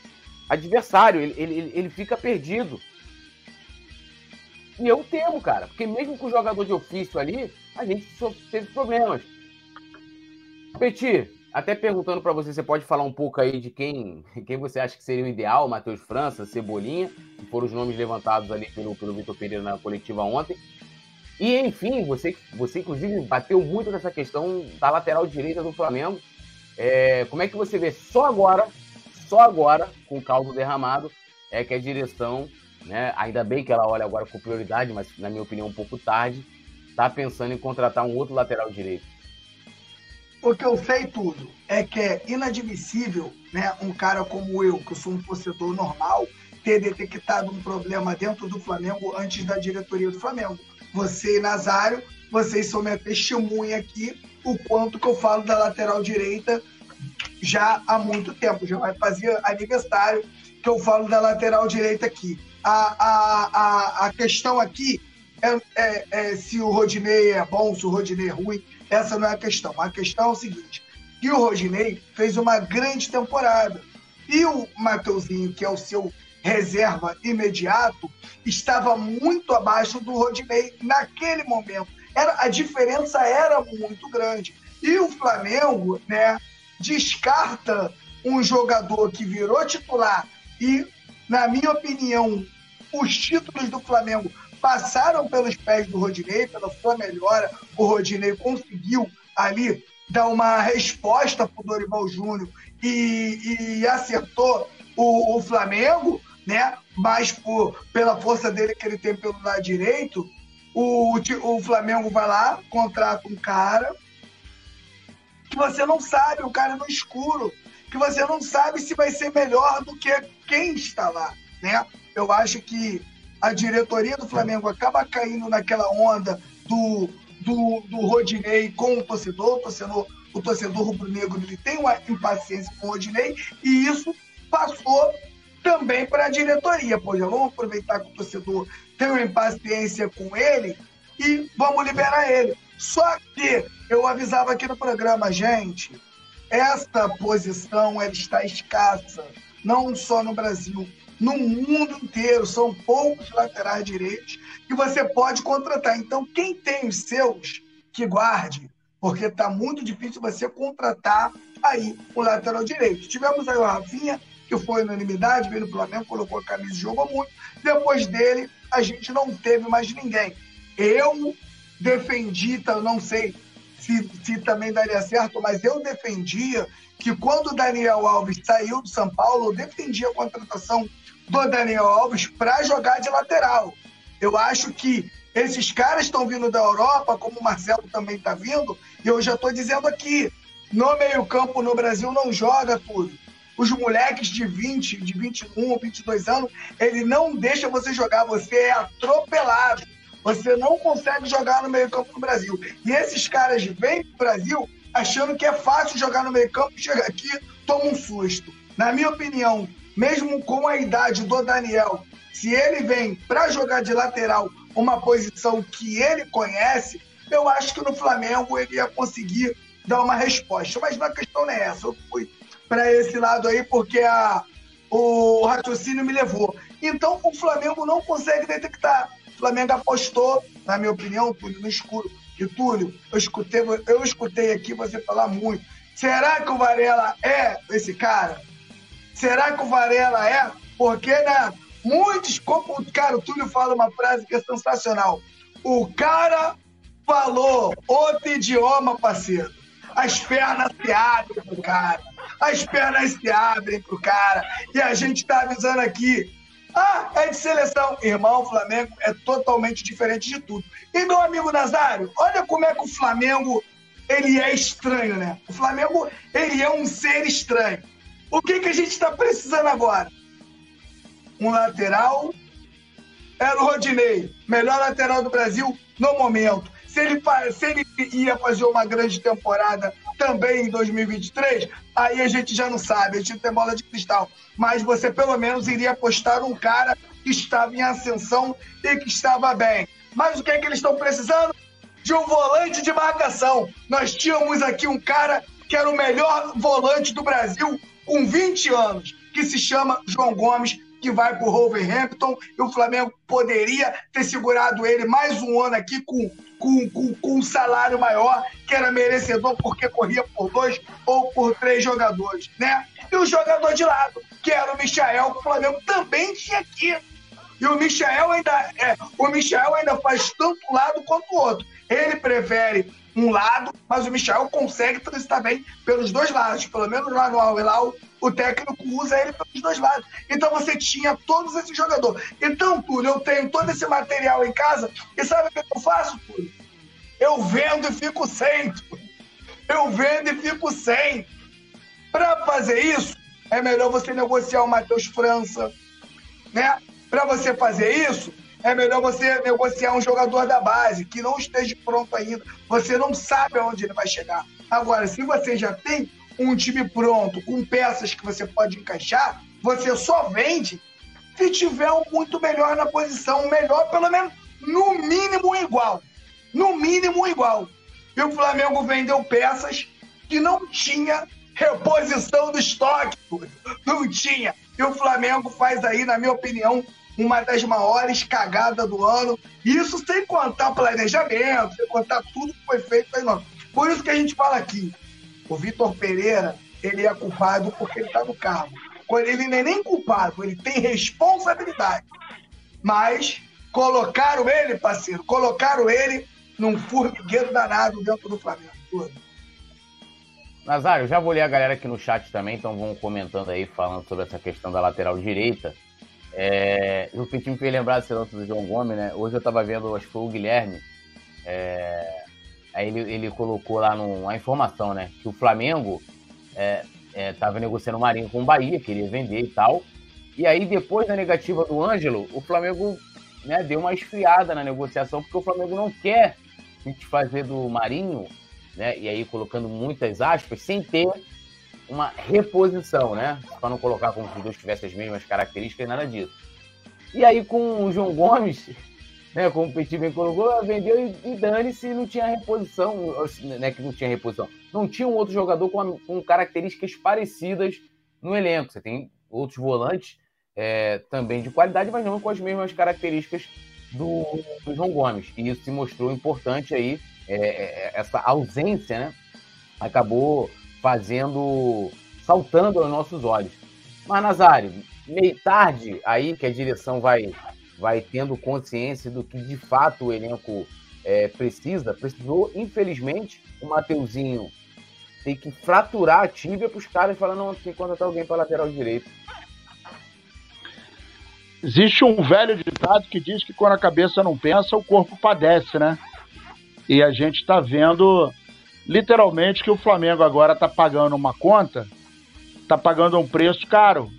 adversário, ele, ele, ele fica perdido. E eu temo, cara, porque mesmo com o jogador de ofício ali, a gente teve problemas. Petit, até perguntando para você, você pode falar um pouco aí de quem, quem você acha que seria o ideal, Matheus França, Cebolinha, que foram os nomes levantados ali pelo, pelo Vitor Pereira na coletiva ontem. E, enfim, você, você inclusive bateu muito nessa questão da lateral direita do Flamengo. É, como é que você vê só agora, só agora, com o caldo derramado, é que a direção, né, ainda bem que ela olha agora com prioridade, mas na minha opinião um pouco tarde, está pensando em contratar um outro lateral direito. O que eu sei tudo é que é inadmissível né, um cara como eu, que eu sou um torcedor normal, ter detectado um problema dentro do Flamengo antes da diretoria do Flamengo. Você e Nazário, vocês são minha testemunha aqui, o quanto que eu falo da lateral direita já há muito tempo. Já vai fazer aniversário que eu falo da lateral direita aqui. A, a, a, questão aqui é, é, é se o Rodinei é bom, se o Rodinei é ruim. Essa não é a questão. A questão é o seguinte: que o Rodinei fez uma grande temporada. E o Mateuzinho, que é o seu reserva imediato, estava muito abaixo do Rodinei naquele momento. Era, a diferença era muito grande. E o Flamengo né, descarta um jogador que virou titular e, na minha opinião, os títulos do Flamengo passaram pelos pés do Rodinei, pela sua melhora. O Rodinei conseguiu ali dar uma resposta para o Dorival Júnior e, e acertou o, o, Flamengo, né? Mas por, pela força dele que ele tem pelo lado direito, o, o Flamengo vai lá, contrata um cara que você não sabe, o cara no escuro, que você não sabe se vai ser melhor do que quem está lá, né? Eu acho que a diretoria do Flamengo acaba caindo naquela onda do, do, do Rodinei com o torcedor, o torcedor, o torcedor rubro-negro ele tem uma impaciência com o Rodinei e isso passou também para a diretoria. Pois vamos aproveitar que o torcedor tem uma impaciência com ele e vamos liberar ele. Só que eu avisava aqui no programa, gente, essa posição ela está escassa, não só no Brasil, no mundo inteiro. São poucos laterais direitos que você pode contratar. Então, quem tem os seus, que guarde, porque está muito difícil você contratar aí o lateral direito. Tivemos aí o Rafinha, que foi unanimidade, veio no Flamengo, colocou a camisa e jogou muito. Depois dele, a gente não teve mais ninguém. Eu defendi, tá, não sei se, se também daria certo, mas eu defendia que quando o Daniel Alves saiu do São Paulo, eu defendia a contratação do Daniel Alves para jogar de lateral. Eu acho que esses caras estão vindo da Europa, como o Marcelo também está vindo, e eu já estou dizendo aqui, no meio-campo no Brasil não joga tudo. Os moleques de 20, de 21, 22 anos, ele não deixa você jogar, você é atropelado. Você não consegue jogar no meio-campo no Brasil. E esses caras vêm para o Brasil achando que é fácil jogar no meio-campo, chega aqui, toma um susto. Na minha opinião, mesmo com a idade do Daniel, se ele vem para jogar de lateral uma posição que ele conhece, eu acho que no Flamengo ele ia conseguir dar uma resposta. Mas a questão não é essa. Eu fui para esse lado aí porque a, o raciocínio me levou. Então o Flamengo não consegue detectar. Flamengo apostou, na minha opinião, Túlio, no escuro. E Túlio, eu escutei, eu escutei aqui você falar muito. Será que o Varela é esse cara? Será que o Varela é? Porque, né? Muitos, como, cara, o Túlio fala uma frase que é sensacional. O cara falou outro idioma, parceiro. As pernas se abrem pro cara. As pernas se abrem pro cara. E a gente tá avisando aqui. Ah, é de seleção. Irmão, o Flamengo é totalmente diferente de tudo. E meu amigo Nazário, olha como é que o Flamengo ele é estranho, né? O Flamengo ele é um ser estranho. O que, que a gente está precisando agora? Um lateral. Era o Rodinei, melhor lateral do Brasil no momento. Se ele, se ele ia fazer uma grande temporada também em 2023, aí a gente já não sabe, a gente não tem bola de cristal. Mas você pelo menos iria apostar um cara que estava em ascensão e que estava bem. Mas o que é que eles estão precisando? De um volante de marcação. Nós tínhamos aqui um cara que era o melhor volante do Brasil com 20 anos, que se chama João Gomes, que vai para o Wolverhampton, e o Flamengo poderia ter segurado ele mais um ano aqui com, com, com, com um salário maior, que era merecedor porque corria por dois ou por três jogadores, né? E o jogador de lado, que era o Michael, que o Flamengo também tinha aqui. E o Michael ainda, é, o Michael ainda faz tanto lado quanto o outro. Ele prefere um lado, mas o Michel consegue transitar bem pelos dois lados. Pelo menos lá no Al-Hilal, o técnico usa ele pelos dois lados. Então você tinha todos esses jogadores. Então, Túlio, eu tenho todo esse material em casa e sabe o que eu faço, Túlio? Eu vendo e fico sem, Túlio. Eu vendo e fico sem. Para fazer isso, é melhor você negociar o Matheus França, né? Para você fazer isso, é melhor você negociar um jogador da base que não esteja pronto ainda. Você não sabe aonde ele vai chegar. Agora, se você já tem um time pronto, com peças que você pode encaixar, você só vende se tiver um muito melhor na posição, melhor pelo menos no mínimo igual. No mínimo igual. E o Flamengo vendeu peças que não tinha reposição do estoque. Não tinha. E o Flamengo faz aí, na minha opinião, uma das maiores cagadas do ano. Isso sem contar planejamento, sem contar tudo que foi feito aí, não. Por isso que a gente fala aqui, o Vitor Pereira, ele é culpado porque ele está no cargo. Ele não é nem culpado, ele tem responsabilidade. Mas colocaram ele, parceiro, colocaram ele num formigueiro danado dentro do Flamengo. Tudo. Nazário, já vou ler a galera aqui no chat também, então vão comentando aí, falando sobre essa questão da lateral direita. É, o que me fez lembrar desse lance do João Gomes, né? Hoje eu tava vendo, acho que foi o Guilherme. É, aí ele, ele colocou lá no, a informação, né? Que o Flamengo é, é, tava negociando o Marinho com o Bahia, queria vender e tal. E aí, depois da negativa do Ângelo, o Flamengo né, deu uma esfriada na negociação, porque o Flamengo não quer fazer do Marinho, né? E aí colocando muitas aspas, sem ter uma reposição, né? Para não colocar como se os dois tivessem as mesmas características, nada disso. E aí com o João Gomes, né, como o Petit bem colocou, vendeu e, e dane-se, não tinha reposição, né, que não tinha reposição. Não tinha um outro jogador com, com características parecidas no elenco. Você tem outros volantes é, também de qualidade, mas não com as mesmas características do, do João Gomes. E isso se mostrou importante aí, é, é, essa ausência, né? Acabou fazendo, saltando aos nossos olhos. Mas, Nazário, meio tarde aí que a direção vai, vai tendo consciência do que de fato o elenco é, precisa, precisou, infelizmente, o Mateuzinho tem que fraturar a tíbia para os caras falar, não, tem que contratar alguém para lateral direito. Existe um velho ditado que diz que quando a cabeça não pensa, o corpo padece, né? E a gente está vendo literalmente que o Flamengo agora está pagando uma conta, está pagando um preço caro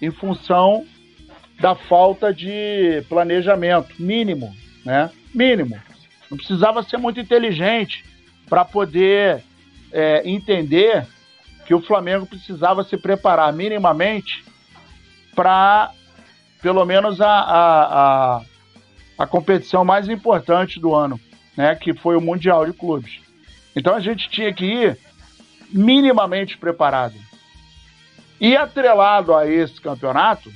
em função da falta de planejamento mínimo, né? Mínimo. Não precisava ser muito inteligente para poder é, entender que o Flamengo precisava se preparar minimamente para pelo menos a, a, a, a competição mais importante do ano, né? Que foi o Mundial de Clubes. Então a gente tinha que ir minimamente preparado. E atrelado a esse campeonato,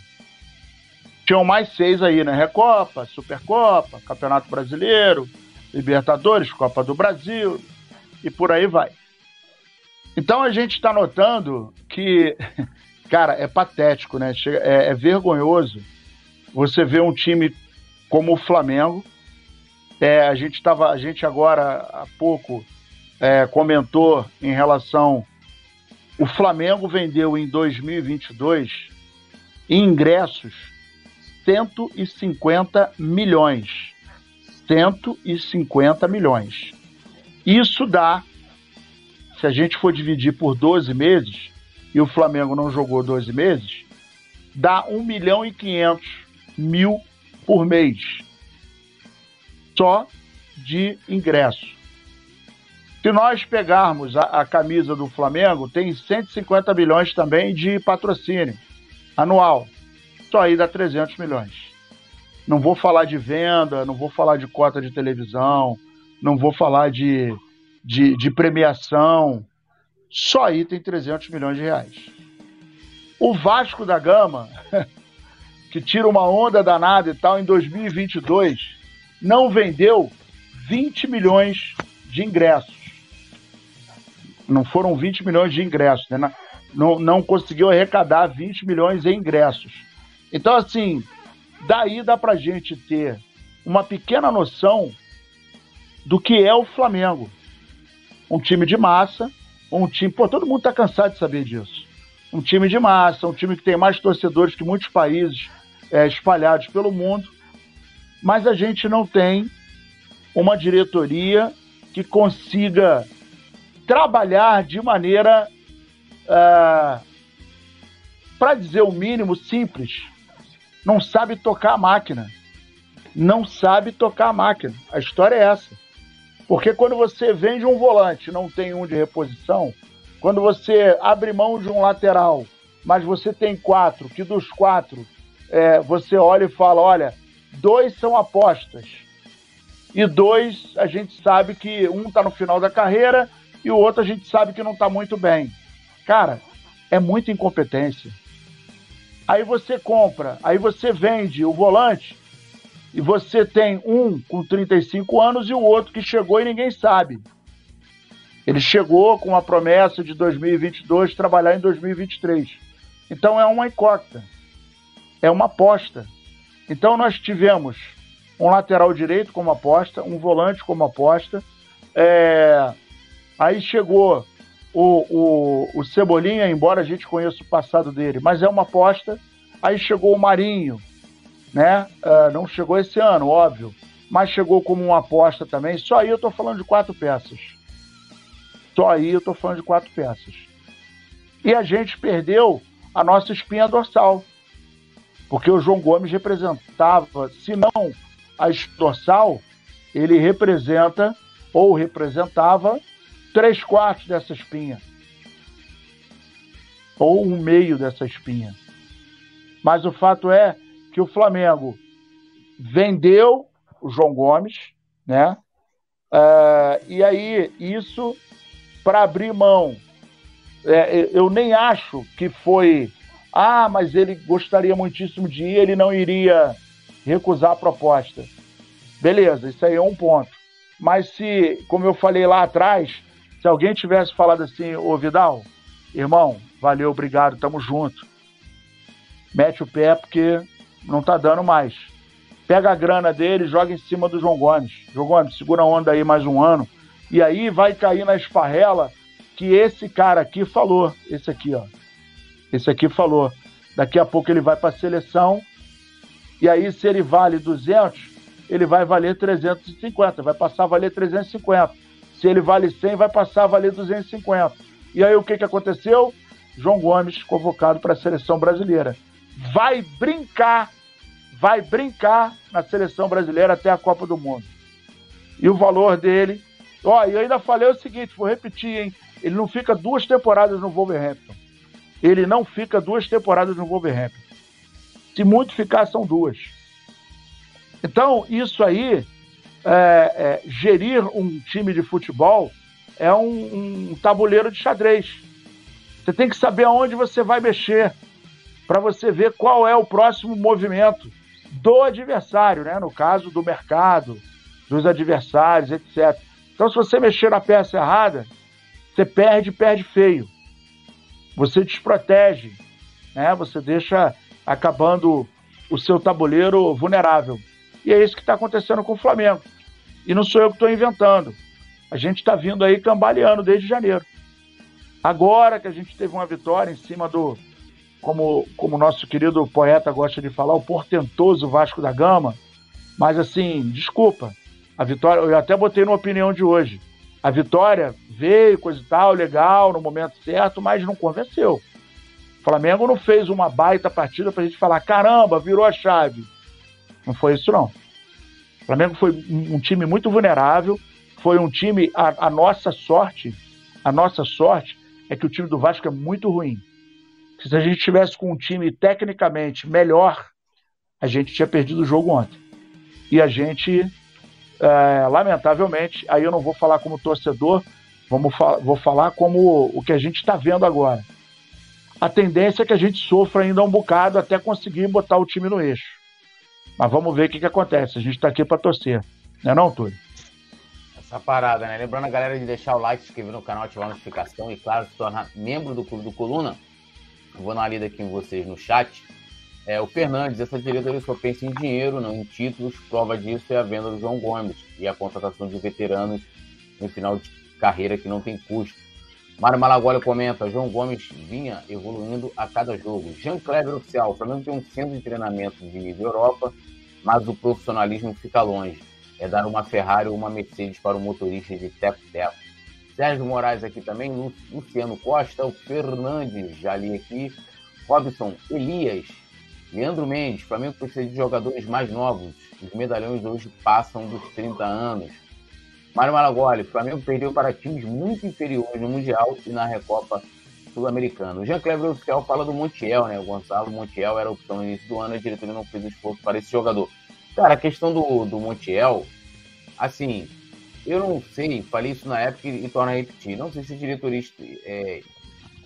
tinham mais seis aí, né? Recopa, Supercopa, Campeonato Brasileiro, Libertadores, Copa do Brasil e por aí vai. Então a gente está notando que, cara, é patético, né? É, é vergonhoso você ver um time como o Flamengo. É, a gente tava, a gente agora há pouco é, comentou em relação o Flamengo vendeu em 2022 ingressos 150 milhões. 150 milhões. Isso dá, se a gente for dividir por 12 meses, e o Flamengo não jogou 12 meses, dá 1 milhão e 500 mil por mês. Só de ingresso. Se nós pegarmos a, a, camisa do Flamengo, tem 150 milhões também de patrocínio anual. Só aí dá 300 milhões. Não vou falar de venda, não vou falar de cota de televisão, não vou falar de, de, de premiação. Só aí tem 300 milhões de reais. O Vasco da Gama, que tira uma onda danada e tal, em 2022, não vendeu 20 milhões de ingressos não foram 20 milhões de ingressos, né? não, não conseguiu arrecadar 20 milhões em ingressos. Então, assim, daí dá para gente ter uma pequena noção do que é o Flamengo. Um time de massa, um time. Pô, todo mundo está cansado de saber disso. Um time de massa, um time que tem mais torcedores que muitos países é, espalhados pelo mundo, mas a gente não tem uma diretoria que consiga trabalhar de maneira, uh, ah, para dizer o mínimo, simples. Não sabe tocar a máquina. Não sabe tocar a máquina. A história é essa. Porque quando você vende um volante não tem um de reposição, quando você abre mão de um lateral, mas você tem quatro, que dos quatro é, você olha e fala: olha, dois são apostas. E dois, a gente sabe que um está no final da carreira e o outro a gente sabe que não está muito bem. Cara, é muita incompetência. Aí você compra, aí você vende o volante e você tem um com 35 anos e o outro que chegou e ninguém sabe. Ele chegou com uma promessa de 2022 trabalhar em 2023. Então é uma incógnita, é uma aposta. Então nós tivemos um lateral direito como aposta, um volante como aposta, é, Aí chegou o, o, o Cebolinha, embora a gente conheça o passado dele, mas é uma aposta. Aí chegou o Marinho, né? Uh, não chegou esse ano, óbvio, mas chegou como uma aposta também. Só aí eu tô falando de quatro peças. Só aí eu tô falando de quatro peças. E a gente perdeu a nossa espinha dorsal. Porque o João Gomes representava, se não a dorsal, ele representa ou representava três quartos dessa espinha. Ou um meio dessa espinha. Mas o fato é que o Flamengo vendeu o João Gomes, né? Uh, e aí, isso para abrir mão. É, eu nem acho que foi. Ah, mas ele gostaria muitíssimo de ir, ele não iria recusar a proposta. Beleza, isso aí é um ponto. Mas se, como eu falei lá atrás, se alguém tivesse falado assim, ô Vidal, irmão, valeu, obrigado, tamo junto. Mete o pé porque não tá dando mais. Pega a grana dele, joga em cima do João Gomes. João Gomes, segura a onda aí mais um ano. E aí vai cair na esparrela que esse cara aqui falou. Esse aqui, ó. Esse aqui falou. Daqui a pouco ele vai para a seleção. E aí, se ele vale 200, ele vai valer 350. Vai passar a valer 350. Se ele vale 100, vai passar a valer 250. E aí o que, que aconteceu? João Gomes convocado para a seleção brasileira. Vai brincar, vai brincar na seleção brasileira até a Copa do Mundo. E o valor dele. Ó, e eu ainda falei o seguinte, vou repetir, hein? Ele não fica duas temporadas no Wolverhampton. Ele não fica duas temporadas no Wolverhampton. Se muito ficar, são duas. Então, isso aí é, é, gerir um time de futebol é um, um tabuleiro de xadrez. Você tem que saber aonde você vai mexer para você ver qual é o próximo movimento do adversário, né? no caso do mercado, dos adversários, etc. Então, se você mexer na peça errada, você perde, perde feio. Você desprotege, né? você deixa acabando o seu tabuleiro vulnerável. E é isso que está acontecendo com o Flamengo. E não sou eu que estou inventando. A gente está vindo aí cambaleando desde janeiro. Agora que a gente teve uma vitória em cima do, como o nosso querido poeta gosta de falar, o portentoso Vasco da Gama. Mas assim, desculpa, a vitória, eu até botei na opinião de hoje. A vitória veio, coisa e tal, legal, no momento certo, mas não convenceu. O Flamengo não fez uma baita partida pra gente falar, caramba, virou a chave. Não foi isso, não. Flamengo foi um time muito vulnerável, foi um time, a, a nossa sorte, a nossa sorte é que o time do Vasco é muito ruim. Se a gente tivesse com um time tecnicamente melhor, a gente tinha perdido o jogo ontem. E a gente, é, lamentavelmente, aí eu não vou falar como torcedor, vamos fa vou falar como o que a gente está vendo agora. A tendência é que a gente sofra ainda um bocado até conseguir botar o time no eixo. Mas vamos ver o que, que acontece. A gente está aqui para torcer. Não é não, Túlio? essa parada, né? Lembrando a galera de deixar o like, se inscrever no canal, ativar a notificação e, claro, se tornar membro do Clube do Coluna. Eu vou dar lida aqui em vocês no chat. É, o Fernandes, essa diretoria só pensa em dinheiro, não em títulos. Prova disso é a venda do João Gomes e a contratação de veteranos no final de carreira que não tem custo. Mário Malagoli comenta: João Gomes vinha evoluindo a cada jogo. Jean Kleber Oficial: o Flamengo tem um centro de treinamento de nível Europa, mas o profissionalismo fica longe é dar uma Ferrari ou uma Mercedes para o motorista de teco-teco. Sérgio Moraes aqui também, Luciano Costa, o Fernandes, já li aqui, Robson Elias, Leandro Mendes, Flamengo precisa de jogadores mais novos, os medalhões hoje passam dos 30 anos. Mário Malagoli, Flamengo perdeu para times muito inferiores no Mundial e na Recopa Sul-Americana. O Jean Cleber Oficial fala do Montiel, né? O Gonçalo Montiel era a opção no início do ano, a diretoria não fez esforço para esse jogador. Cara, a questão do, do Montiel, assim, eu não sei, falei isso na época e, torno a repetir, não sei se a diretoria é,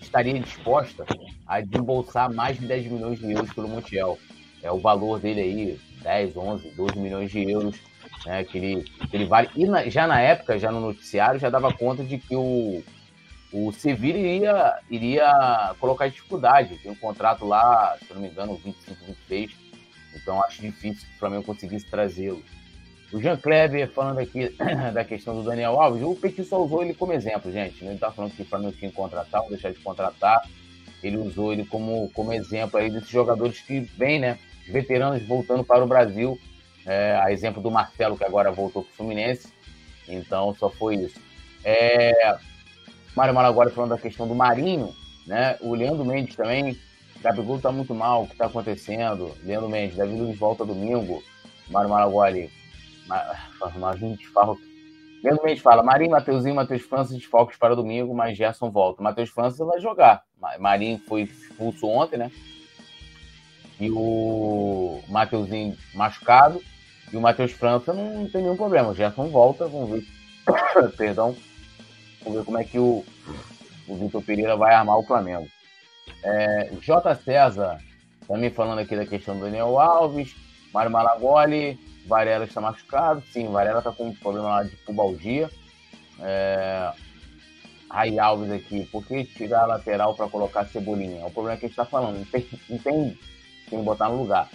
estaria disposta a desembolsar mais de 10 milhões de euros pelo Montiel. É o valor dele aí, 10, 11, 12 milhões de euros, né, que ele, vale. E na, já na época, já no noticiário, já dava conta de que o, o Sevilla iria, iria colocar dificuldade. Tem um contrato lá, se não me engano, 25, 26, então acho difícil que o Flamengo conseguisse trazê-lo. O Jean Kleber falando aqui da questão do Daniel Alves, o Petit só usou ele como exemplo, gente. Ele está falando que o Flamengo tinha que contratar, ou deixar de contratar. Ele usou ele como, como exemplo aí desses jogadores que vêm, né? Os veteranos voltando para o Brasil. É, a exemplo do Marcelo, que agora voltou para o Fluminense. Então só foi isso. É, Mário Malagora falando da questão do Marinho, né? O Leandro Mendes também Gabigol tá muito mal, o que tá acontecendo? Leandro Mendes, Davi Luiz volta domingo. Mário Maragoli, Marinho de falta. Leandro Mendes fala, Marinho, Mateuzinho, Matheus França desfalques para domingo, mas Gerson volta. Matheus França vai jogar. Marinho foi expulso ontem, né? E o Mateuzinho machucado. E o Matheus França não tem nenhum problema. O Gerson volta, vamos ver. Perdão. Vamos ver como é que o, o Vitor Pereira vai armar o Flamengo. É, J. César, também falando aqui da questão do Daniel Alves, Mário Malagoli, Varela está machucado, sim, Varela está com um problema lá de pubalgia. É, Rai Alves aqui, por que tirar a lateral para colocar a Cebolinha? É o problema que a gente está falando, não tem, não tem quem botar no lugar.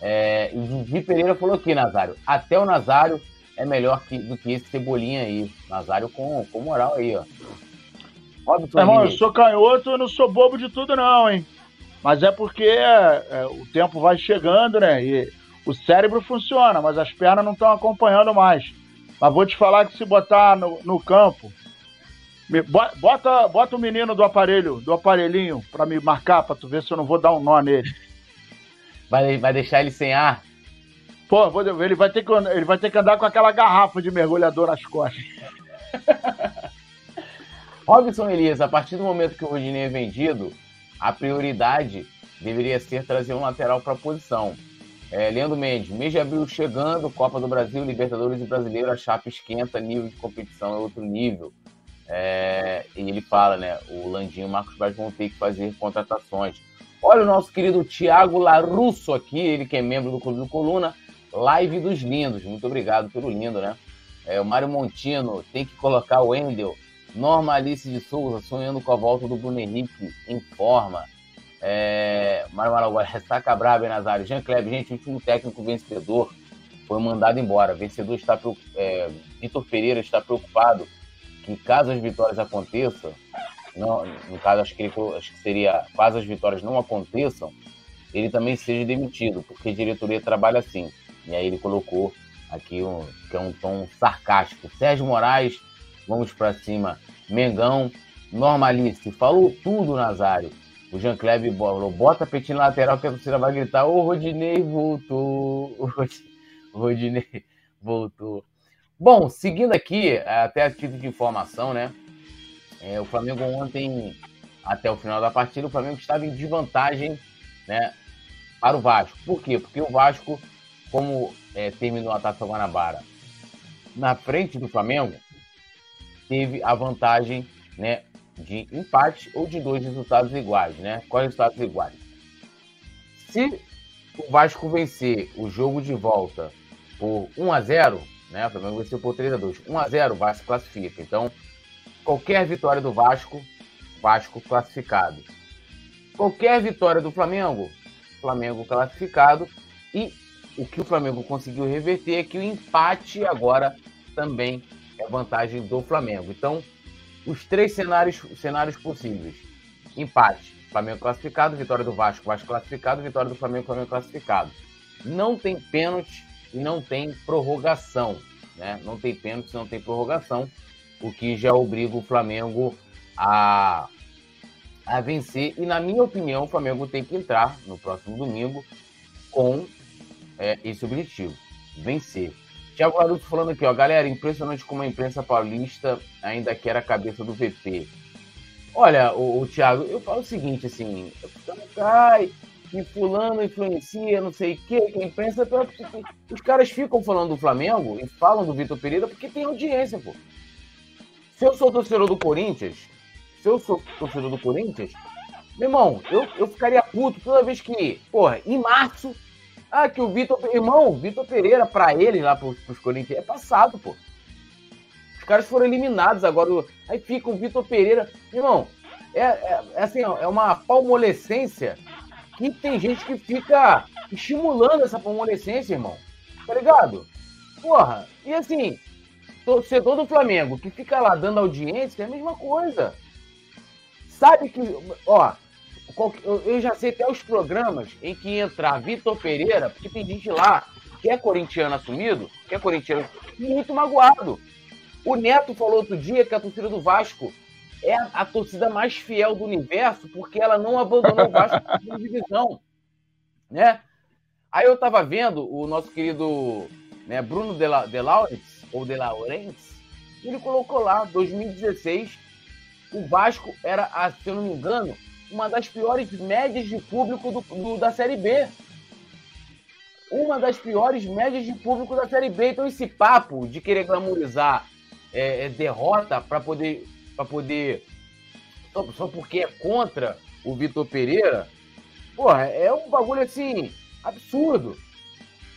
É, e Didi Pereira falou aqui, Nazário, até o Nazário é melhor que, do que esse Cebolinha aí. Nazário com, com moral aí, ó. Robson Irmão, eu sou canhoto e não sou bobo de tudo, não, hein? Mas é porque é, é, o tempo vai chegando, né? E o cérebro funciona, mas as pernas não estão acompanhando mais. Mas vou te falar que se botar no, no campo, me, bota, bota o menino do aparelho, do aparelhinho, para me marcar, para tu ver se eu não vou dar um nó nele. Vai, vai deixar ele sem ar? Pô, vou, ele, vai ter que, ele vai ter que andar com aquela garrafa de mergulhador nas costas. Robson Elias, a partir do momento que o Rodinei é vendido, a prioridade deveria ser trazer um lateral para a posição. É, Leandro Mendes, mês de abril chegando, Copa do Brasil, Libertadores e Brasileiro, a chapa esquenta, nível de competição é outro nível. É, e ele fala, né? O Landinho e o Marcos Braz vão ter que fazer contratações. Olha o nosso querido Tiago Larusso aqui, ele que é membro do Clube do Coluna. Live dos lindos. Muito obrigado pelo lindo, né? É, o Mário Montino tem que colocar o Endel. Norma Alice de Souza sonhando com a volta do Bruno Henrique em forma. É, Mário Maraguá, ressaca brava, Nazário. Jean Kleber, gente, o último técnico vencedor foi mandado embora. Vencedor está é, Vitor Pereira está preocupado que caso as vitórias aconteçam, não, no caso acho que, ele, acho que seria caso as vitórias não aconteçam, ele também seja demitido, porque a diretoria trabalha assim. E aí ele colocou aqui um, que é um tom sarcástico. Sérgio Moraes, vamos para cima. Mengão, normalice. Falou tudo, Nazário. O Jean Kleber falou, bota petinho na lateral que a torcida vai gritar, ô Rodinei voltou. O Rodinei voltou. Bom, seguindo aqui, até a título de informação, né? É, o Flamengo ontem, até o final da partida, o Flamengo estava em desvantagem, né? Para o Vasco. Por quê? Porque o Vasco como é, terminou a Taça Guanabara na frente do Flamengo, teve a vantagem né, de empate ou de dois resultados iguais. Né? Quais resultados iguais? Se o Vasco vencer o jogo de volta por 1 a 0 né? O Flamengo venceu por 3 a 2 1 a 0 o Vasco classifica. Então, qualquer vitória do Vasco, Vasco classificado. Qualquer vitória do Flamengo, Flamengo classificado. E o que o Flamengo conseguiu reverter é que o empate agora também é vantagem do Flamengo. Então, os três cenários, cenários possíveis: empate, Flamengo classificado, vitória do Vasco, Vasco classificado, vitória do Flamengo, Flamengo classificado. Não tem pênalti e não tem prorrogação, né? Não tem pênalti, não tem prorrogação, o que já obriga o Flamengo a a vencer. E na minha opinião, o Flamengo tem que entrar no próximo domingo com é, esse objetivo, vencer. Tiago Larusso falando aqui, ó, galera, impressionante como a imprensa paulista ainda quer a cabeça do VP. Olha, o, o Thiago, eu falo o seguinte, assim, cai, que fulano influencia, não sei o quê, que a imprensa, os caras ficam falando do Flamengo e falam do Vitor Pereira porque tem audiência, pô. Se eu sou torcedor do Corinthians, se eu sou torcedor do Corinthians, meu irmão, eu, eu ficaria puto toda vez que, porra, em março, ah, que o Vitor. Irmão, Vitor Pereira, pra ele lá pros, pros Corinthians, é passado, pô. Os caras foram eliminados agora. Aí fica o Vitor Pereira. Irmão, é, é, é assim, é uma palmolescência que tem gente que fica estimulando essa palmolescência, irmão. Tá ligado? Porra, e assim, torcedor do Flamengo que fica lá dando audiência é a mesma coisa. Sabe que, ó, eu já sei até os programas em que entrar Vitor Pereira, porque tem gente lá que é corintiano assumido, que é corintiano muito magoado. O Neto falou outro dia que a torcida do Vasco é a, torcida mais fiel do universo porque ela não abandonou o Vasco na divisão, né? Aí eu tava vendo o nosso querido né, Bruno de, La, de Laurentz, ou de Laurentz, ele colocou lá, 2016, o Vasco era, se eu não me engano, uma das piores médias de público do, do, da Série B. Uma das piores médias de público da Série B. Então, esse papo de querer glamorizar é, é, derrota para poder. Pra poder só, só porque é contra o Vitor Pereira, porra, é um bagulho assim, absurdo.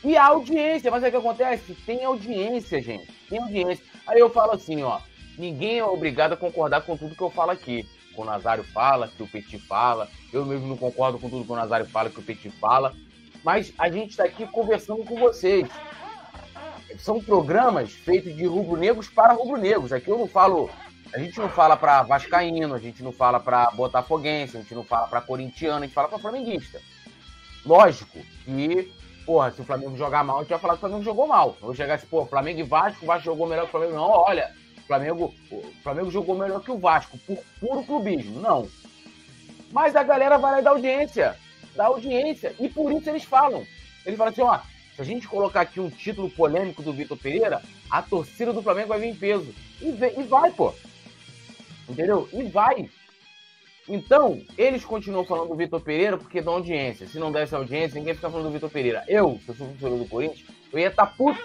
E a audiência, mas é o que acontece? Tem audiência, gente. Tem audiência. Aí eu falo assim, ó. Ninguém é obrigado a concordar com tudo que eu falo aqui que o Nazário fala, que o Petit fala. Eu mesmo não concordo com tudo que o Nazário fala, que o Petit fala. Mas a gente está aqui conversando com vocês. São programas feitos de rubro-negros para rubro-negros. Aqui eu não falo. A gente não fala para Vascaíno, a gente não fala para Botafoguense, a gente não fala para Corintiano, a gente fala para Flamenguista. Lógico que, porra, se o Flamengo jogar mal, a gente vai falar que o Flamengo jogou mal. Eu chegar assim, pô, Flamengo e Vasco, o Vasco jogou melhor que o Flamengo. Não, olha, Flamengo, o Flamengo jogou melhor que o Vasco, por puro clubismo. Não. Mas a galera vai lá dá audiência. Dá audiência. E por isso eles falam. Eles falam assim, ó, se a gente colocar aqui um título polêmico do Vitor Pereira, a torcida do Flamengo vai vir em peso. E, vem, e vai, pô. Entendeu? E vai. Então, eles continuam falando do Vitor Pereira porque dão audiência. Se não desse audiência, ninguém fica falando do Vitor Pereira. Eu, se eu sou torcedor do Corinthians, eu ia estar tá puto.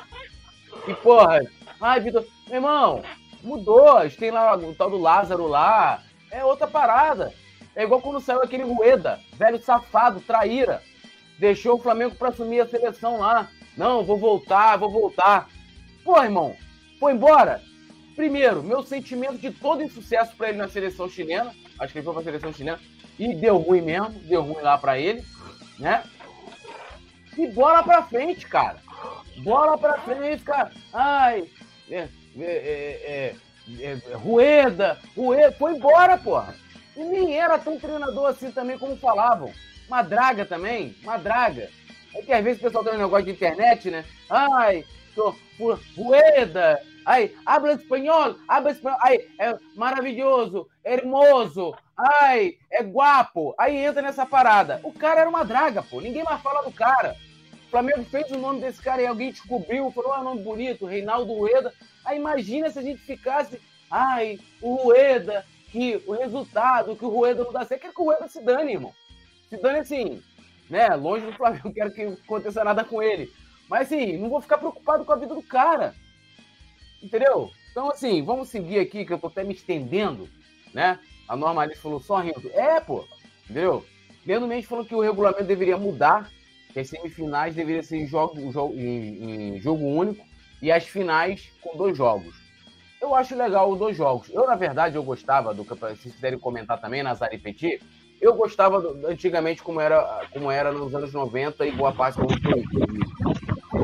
E, porra, ai, Vitor, meu irmão, Mudou. Tem lá o tal do Lázaro lá. É outra parada. É igual quando saiu aquele Rueda, velho safado, traíra. Deixou o Flamengo para assumir a seleção lá. Não, vou voltar, vou voltar. Pô, irmão, foi embora. Primeiro, meu sentimento de todo insucesso para ele na seleção chilena. Acho que ele foi para a seleção chilena. E deu ruim mesmo, deu ruim lá para ele, né? E bola pra frente, cara. Bola pra frente, cara. Ai, é, é, é, é, é Rueda, Rueda, foi embora, porra. E nem era tão treinador assim também como falavam. Uma draga também, uma draga. É que às vezes o pessoal tem um negócio de internet, né? Ai, Rueda, ai, habla espanhol, habla espanhol, ai, é maravilhoso, hermoso, ai, é guapo. Aí entra nessa parada. O cara era uma draga, pô. Ninguém mais fala do cara. O Flamengo fez o nome desse cara e alguém descobriu, falou, ah, nome bonito, Reinaldo Rueda. Aí imagina se a gente ficasse, ai, o Rueda, que o resultado, que o Rueda não dá certo. Quero que o Rueda se dane, irmão. Se dane assim, né? Longe do Flamengo, quero que aconteça nada com ele. Mas assim, não vou ficar preocupado com a vida do cara. Entendeu? Então, assim, vamos seguir aqui, que eu tô até me estendendo, né? A Normalista falou só rindo. É, pô, entendeu? Leandro Mendes falou que o regulamento deveria mudar que as semifinais deveriam ser em jogo, em, em jogo único e as finais com dois jogos. Eu acho legal os dois jogos. Eu, na verdade, eu gostava do campeonato. Se quiserem comentar também, Nazar e Petit, eu gostava do, antigamente como era, como era nos anos 90 e boa parte do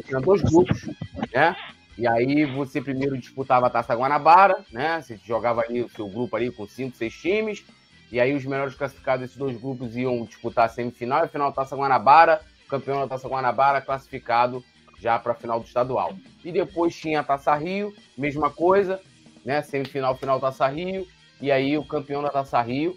Tinha dois grupos, né? E aí você primeiro disputava a Taça Guanabara, né? Você jogava ali o seu grupo ali com cinco, seis times. E aí os melhores classificados desses dois grupos iam disputar a semifinal e a final da Taça Guanabara campeão da Taça Guanabara, classificado já para a final do estadual. E depois tinha a Taça Rio, mesma coisa, né? Semifinal, final Taça Rio, e aí o campeão da Taça Rio,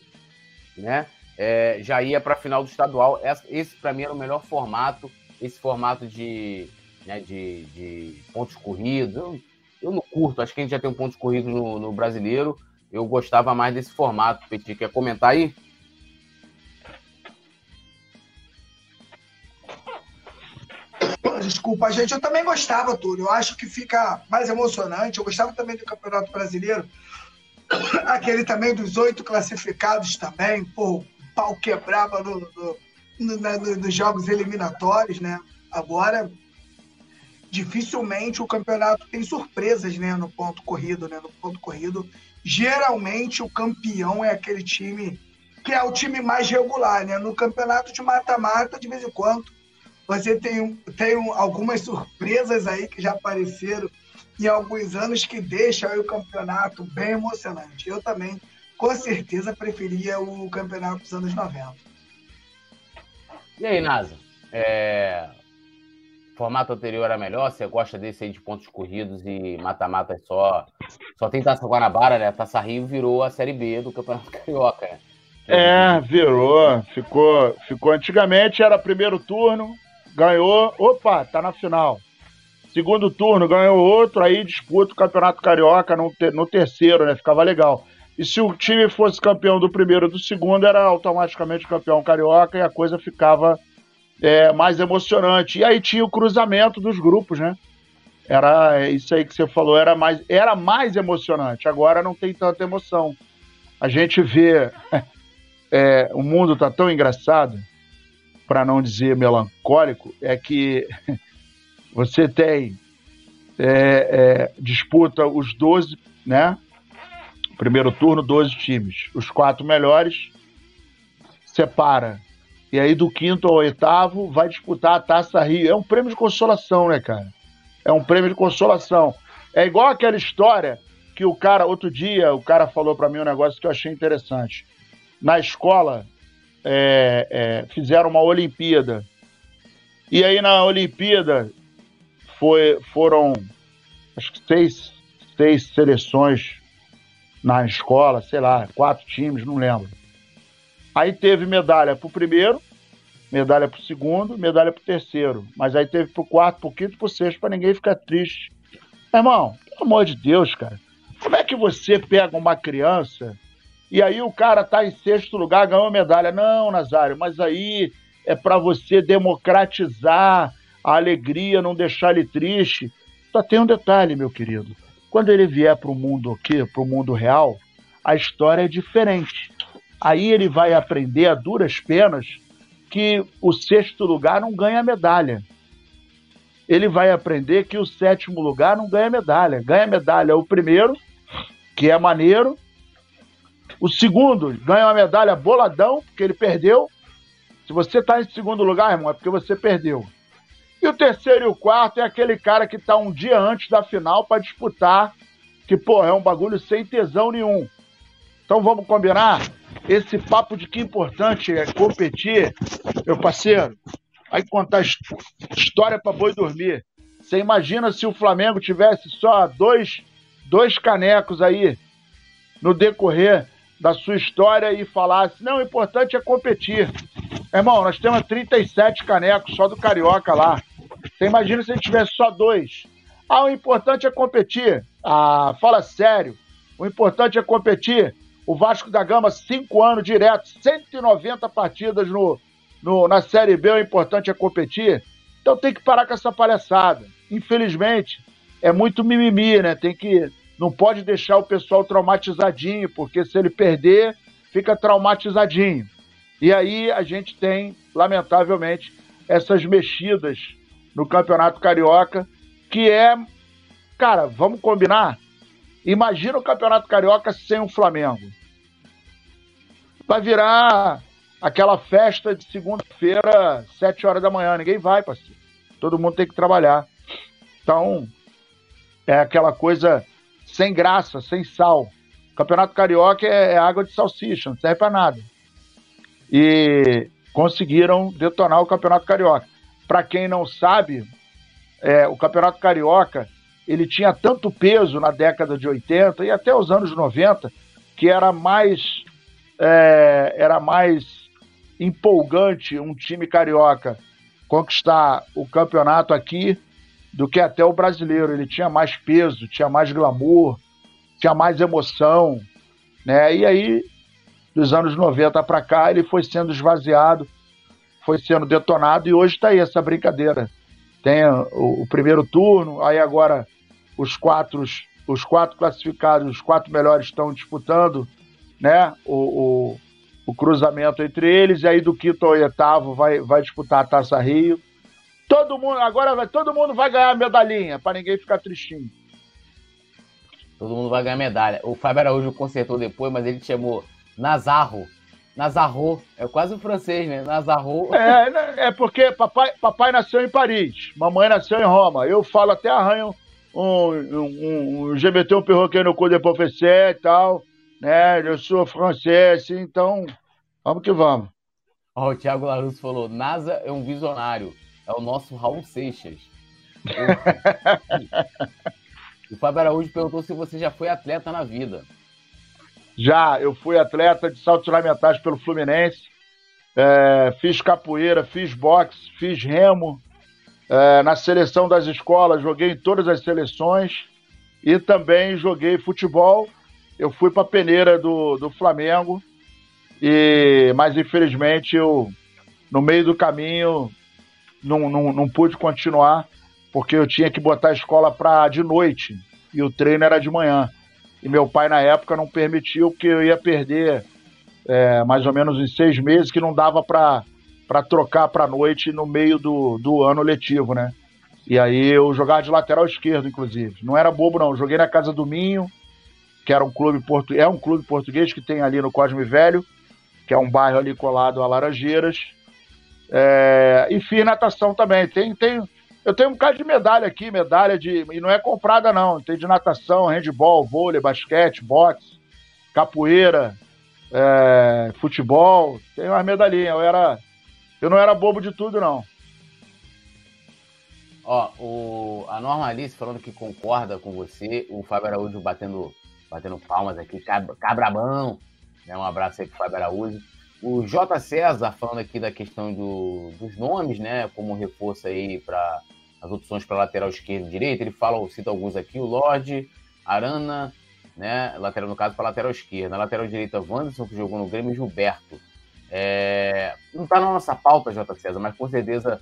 né? É, já ia para a final do estadual. Esse, para mim era o melhor formato, esse formato de, né, de, de pontos corridos. Eu, eu não curto, acho que a gente já tem um pontos corridos no, no brasileiro. Eu gostava mais desse formato. Petit, quer comentar aí? desculpa, gente. Eu também gostava, Túlio. Eu acho que fica mais emocionante. Eu gostava também do Campeonato Brasileiro. Aquele também dos oito classificados também. Pô, pau quebrava no, no, no, nos jogos eliminatórios, né? Agora, dificilmente o campeonato tem surpresas, né? No ponto corrido, né? No ponto corrido, geralmente o campeão é aquele time que é o time mais regular, né? No campeonato de mata-mata, de vez em quando, você tem, tem algumas surpresas aí que já apareceram em alguns anos que deixam o campeonato bem emocionante. Eu também, com certeza, preferia o campeonato dos anos 90. E aí, Nasa? É... Formato anterior era melhor? Você gosta desse aí de pontos corridos e mata-mata só? Só tem Taça Guanabara, né? Taça Rio virou a Série B do Campeonato Carioca, né? É, virou. Ficou, ficou. Antigamente era primeiro turno, ganhou, opa, tá na final. Segundo turno, ganhou outro, aí disputa o Campeonato Carioca no, no terceiro, né? Ficava legal. E se o time fosse campeão do primeiro e do segundo, era automaticamente campeão carioca e a coisa ficava é, mais emocionante. E aí tinha o cruzamento dos grupos, né? Era isso aí que você falou, era mais, era mais emocionante. Agora não tem tanta emoção. A gente vê. É, o mundo tá tão engraçado para não dizer melancólico, é que você tem é, é, disputa os 12, né? Primeiro turno, 12 times. Os quatro melhores separa. E aí do quinto ao oitavo vai disputar a Taça Rio. É um prêmio de consolação, né, cara? É um prêmio de consolação. É igual aquela história que o cara, outro dia, o cara falou para mim um negócio que eu achei interessante. Na escola, é, é, fizeram uma Olimpíada. E aí na Olimpíada foi, foram acho que seis, seis seleções na escola, sei lá, quatro times, não lembro. Aí teve medalha para o primeiro, medalha para o segundo, medalha para o terceiro. Mas aí teve para o quarto, para o quinto, para o sexto, para ninguém ficar triste. Irmão, pelo amor de Deus, cara, como é que você pega uma criança e aí o cara tá em sexto lugar, ganhou medalha. Não, Nazário, mas aí é para você democratizar a alegria, não deixar ele triste. Só tem um detalhe, meu querido. Quando ele vier para o mundo aqui, para o mundo real, a história é diferente. Aí ele vai aprender a duras penas que o sexto lugar não ganha medalha. Ele vai aprender que o sétimo lugar não ganha medalha. Ganha medalha o primeiro, que é maneiro. O segundo ganha uma medalha boladão, porque ele perdeu. Se você está em segundo lugar, irmão, é porque você perdeu. E o terceiro e o quarto é aquele cara que está um dia antes da final para disputar, que, pô, é um bagulho sem tesão nenhum. Então vamos combinar? Esse papo de que importante é competir, meu parceiro, vai contar história para boi dormir. Você imagina se o Flamengo tivesse só dois, dois canecos aí no decorrer da sua história e falasse: não, o importante é competir. Irmão, nós temos 37 canecos só do Carioca lá. Você imagina se a gente tivesse só dois. Ah, o importante é competir. Ah, fala sério. O importante é competir. O Vasco da Gama, cinco anos direto, 190 partidas no, no, na Série B, o importante é competir. Então tem que parar com essa palhaçada. Infelizmente, é muito mimimi, né? Tem que. Não pode deixar o pessoal traumatizadinho, porque se ele perder, fica traumatizadinho. E aí a gente tem, lamentavelmente, essas mexidas no Campeonato Carioca, que é. Cara, vamos combinar? Imagina o Campeonato Carioca sem o Flamengo. Vai virar aquela festa de segunda-feira, sete horas da manhã. Ninguém vai, parceiro. Todo mundo tem que trabalhar. Então, é aquela coisa sem graça, sem sal. Campeonato Carioca é, é água de salsicha, não serve para nada. E conseguiram detonar o Campeonato Carioca. Para quem não sabe, é, o Campeonato Carioca ele tinha tanto peso na década de 80 e até os anos 90 que era mais é, era mais empolgante um time carioca conquistar o campeonato aqui do que até o brasileiro. Ele tinha mais peso, tinha mais glamour, tinha mais emoção, né? E aí, dos anos 90 para cá, ele foi sendo esvaziado, foi sendo detonado e hoje está aí essa brincadeira. Tem o, o primeiro turno, aí agora os quatro, os quatro classificados, os quatro melhores estão disputando né, o, o, o, cruzamento entre eles, e aí do quinto ao oitavo vai, vai disputar a Taça Rio. Todo mundo, agora vai, todo mundo vai ganhar medalhinha, para ninguém ficar tristinho. Todo mundo vai ganhar medalha. O Fábio Araújo consertou depois, mas ele chamou Nazarro. Nazarro, é quase o francês, né? Nazarro. É, né, é porque papai, papai nasceu em Paris, mamãe nasceu em Roma. Eu falo até arranho um, um, um mettais um perroquet no cu de professeur e tal, né? Eu sou francês, então vamos que vamos. Ó, o Thiago Larusso falou: NASA é um visionário, é o nosso Raul Seixas. o Fábio Araújo perguntou se você já foi atleta na vida. Já, eu fui atleta de saltos ornamentais pelo Fluminense. É, fiz capoeira, fiz boxe, fiz remo, é, na seleção das escolas, joguei em todas as seleções e também joguei futebol. Eu fui para a peneira do, do Flamengo, e mas infelizmente eu, no meio do caminho, não, não, não pude continuar, porque eu tinha que botar a escola para de noite e o treino era de manhã. E meu pai, na época, não permitiu, porque eu ia perder é, mais ou menos em seis meses, que não dava para para trocar para noite no meio do, do ano letivo, né? E aí eu jogava de lateral esquerdo, inclusive. Não era bobo, não. Joguei na Casa do Minho, que era um clube português, é um clube português que tem ali no Cosme Velho, que é um bairro ali colado a Laranjeiras. É, e fiz natação também. Tem, tem, eu tenho um bocado de medalha aqui, medalha de. E não é comprada, não. Tem de natação, handball, vôlei, basquete, boxe, capoeira, é, futebol. Tem umas medalhinhas. Eu era eu não era bobo de tudo, não. Ó, o, a Norma Alice falando que concorda com você, o Fábio Araújo batendo, batendo palmas aqui, cabrabão, né? Um abraço aí pro Fábio Araújo. O J. César falando aqui da questão do, dos nomes, né? Como reforço aí para as opções para lateral esquerdo e direito. Ele fala, cita alguns aqui, o Lorde, Arana, né? Lateral, no caso, para lateral esquerda. Na lateral direita, Wanderson, que jogou no Grêmio, e Gilberto. É, não está na nossa pauta, J. César, mas com certeza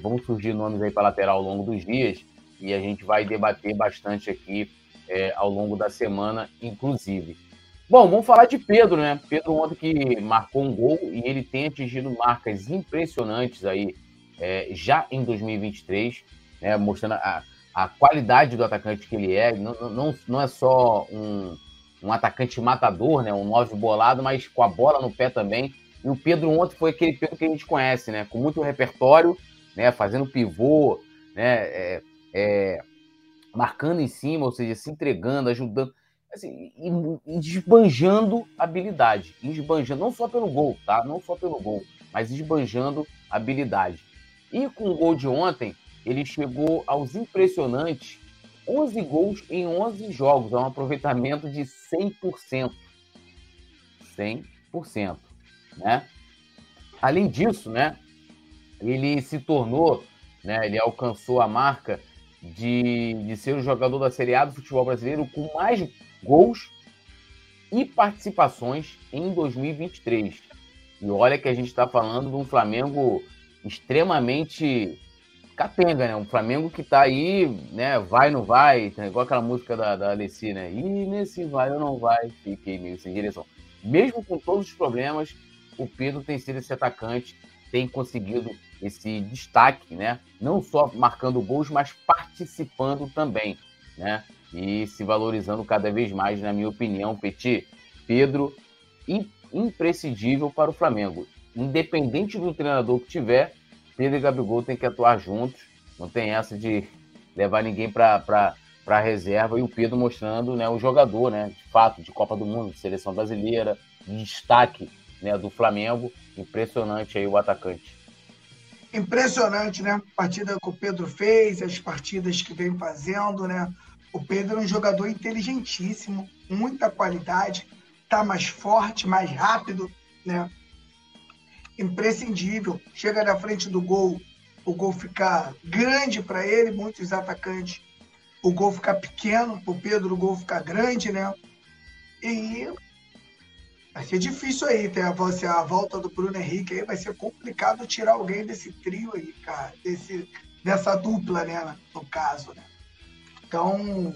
vão surgir nomes aí para lateral ao longo dos dias e a gente vai debater bastante aqui é, ao longo da semana, inclusive. Bom, vamos falar de Pedro, né? Pedro ontem que marcou um gol e ele tem atingido marcas impressionantes aí é, já em 2023, né? mostrando a, a qualidade do atacante que ele é. Não, não, não é só um, um atacante matador, né? Um nove bolado, mas com a bola no pé também. E o Pedro ontem foi aquele Pedro que a gente conhece, né? Com muito repertório, né? Fazendo pivô, né? É, é, marcando em cima, ou seja, se entregando, ajudando, assim, e, e desbanjando habilidade, esbanjando, não só pelo gol, tá? Não só pelo gol, mas esbanjando habilidade. E com o gol de ontem, ele chegou aos impressionantes 11 gols em 11 jogos, é um aproveitamento de 100%. 100%, né? Além disso, né, ele se tornou, né, ele alcançou a marca de, de ser o jogador da Série A do futebol brasileiro com mais gols e participações em 2023. E olha que a gente está falando de um Flamengo extremamente capenga, né? Um Flamengo que está aí, né? Vai, não vai, igual aquela música da, da Alessi, né? E nesse vai ou não vai, fiquei meio sem direção. Mesmo com todos os problemas, o Pedro tem sido esse atacante, tem conseguido esse destaque, né? Não só marcando gols, mas participando também, né? E se valorizando cada vez mais, na minha opinião, Petit, Pedro, imprescindível para o Flamengo. Independente do treinador que tiver, Pedro e Gabigol tem que atuar juntos. Não tem essa de levar ninguém para a reserva. E o Pedro mostrando né, o jogador, né? De fato, de Copa do Mundo, de seleção brasileira, de destaque né, do Flamengo. Impressionante aí o atacante. Impressionante, né? A partida que o Pedro fez, as partidas que vem fazendo, né? O Pedro é um jogador inteligentíssimo, muita qualidade, tá mais forte, mais rápido, né? Imprescindível. Chega na frente do gol, o gol ficar grande para ele, muitos atacantes, o gol ficar pequeno, o Pedro o gol ficar grande, né? E Vai ser difícil aí, ter a, a volta do Bruno Henrique aí, vai ser complicado tirar alguém desse trio aí, cara, desse, dessa dupla, né, no caso, né. Então,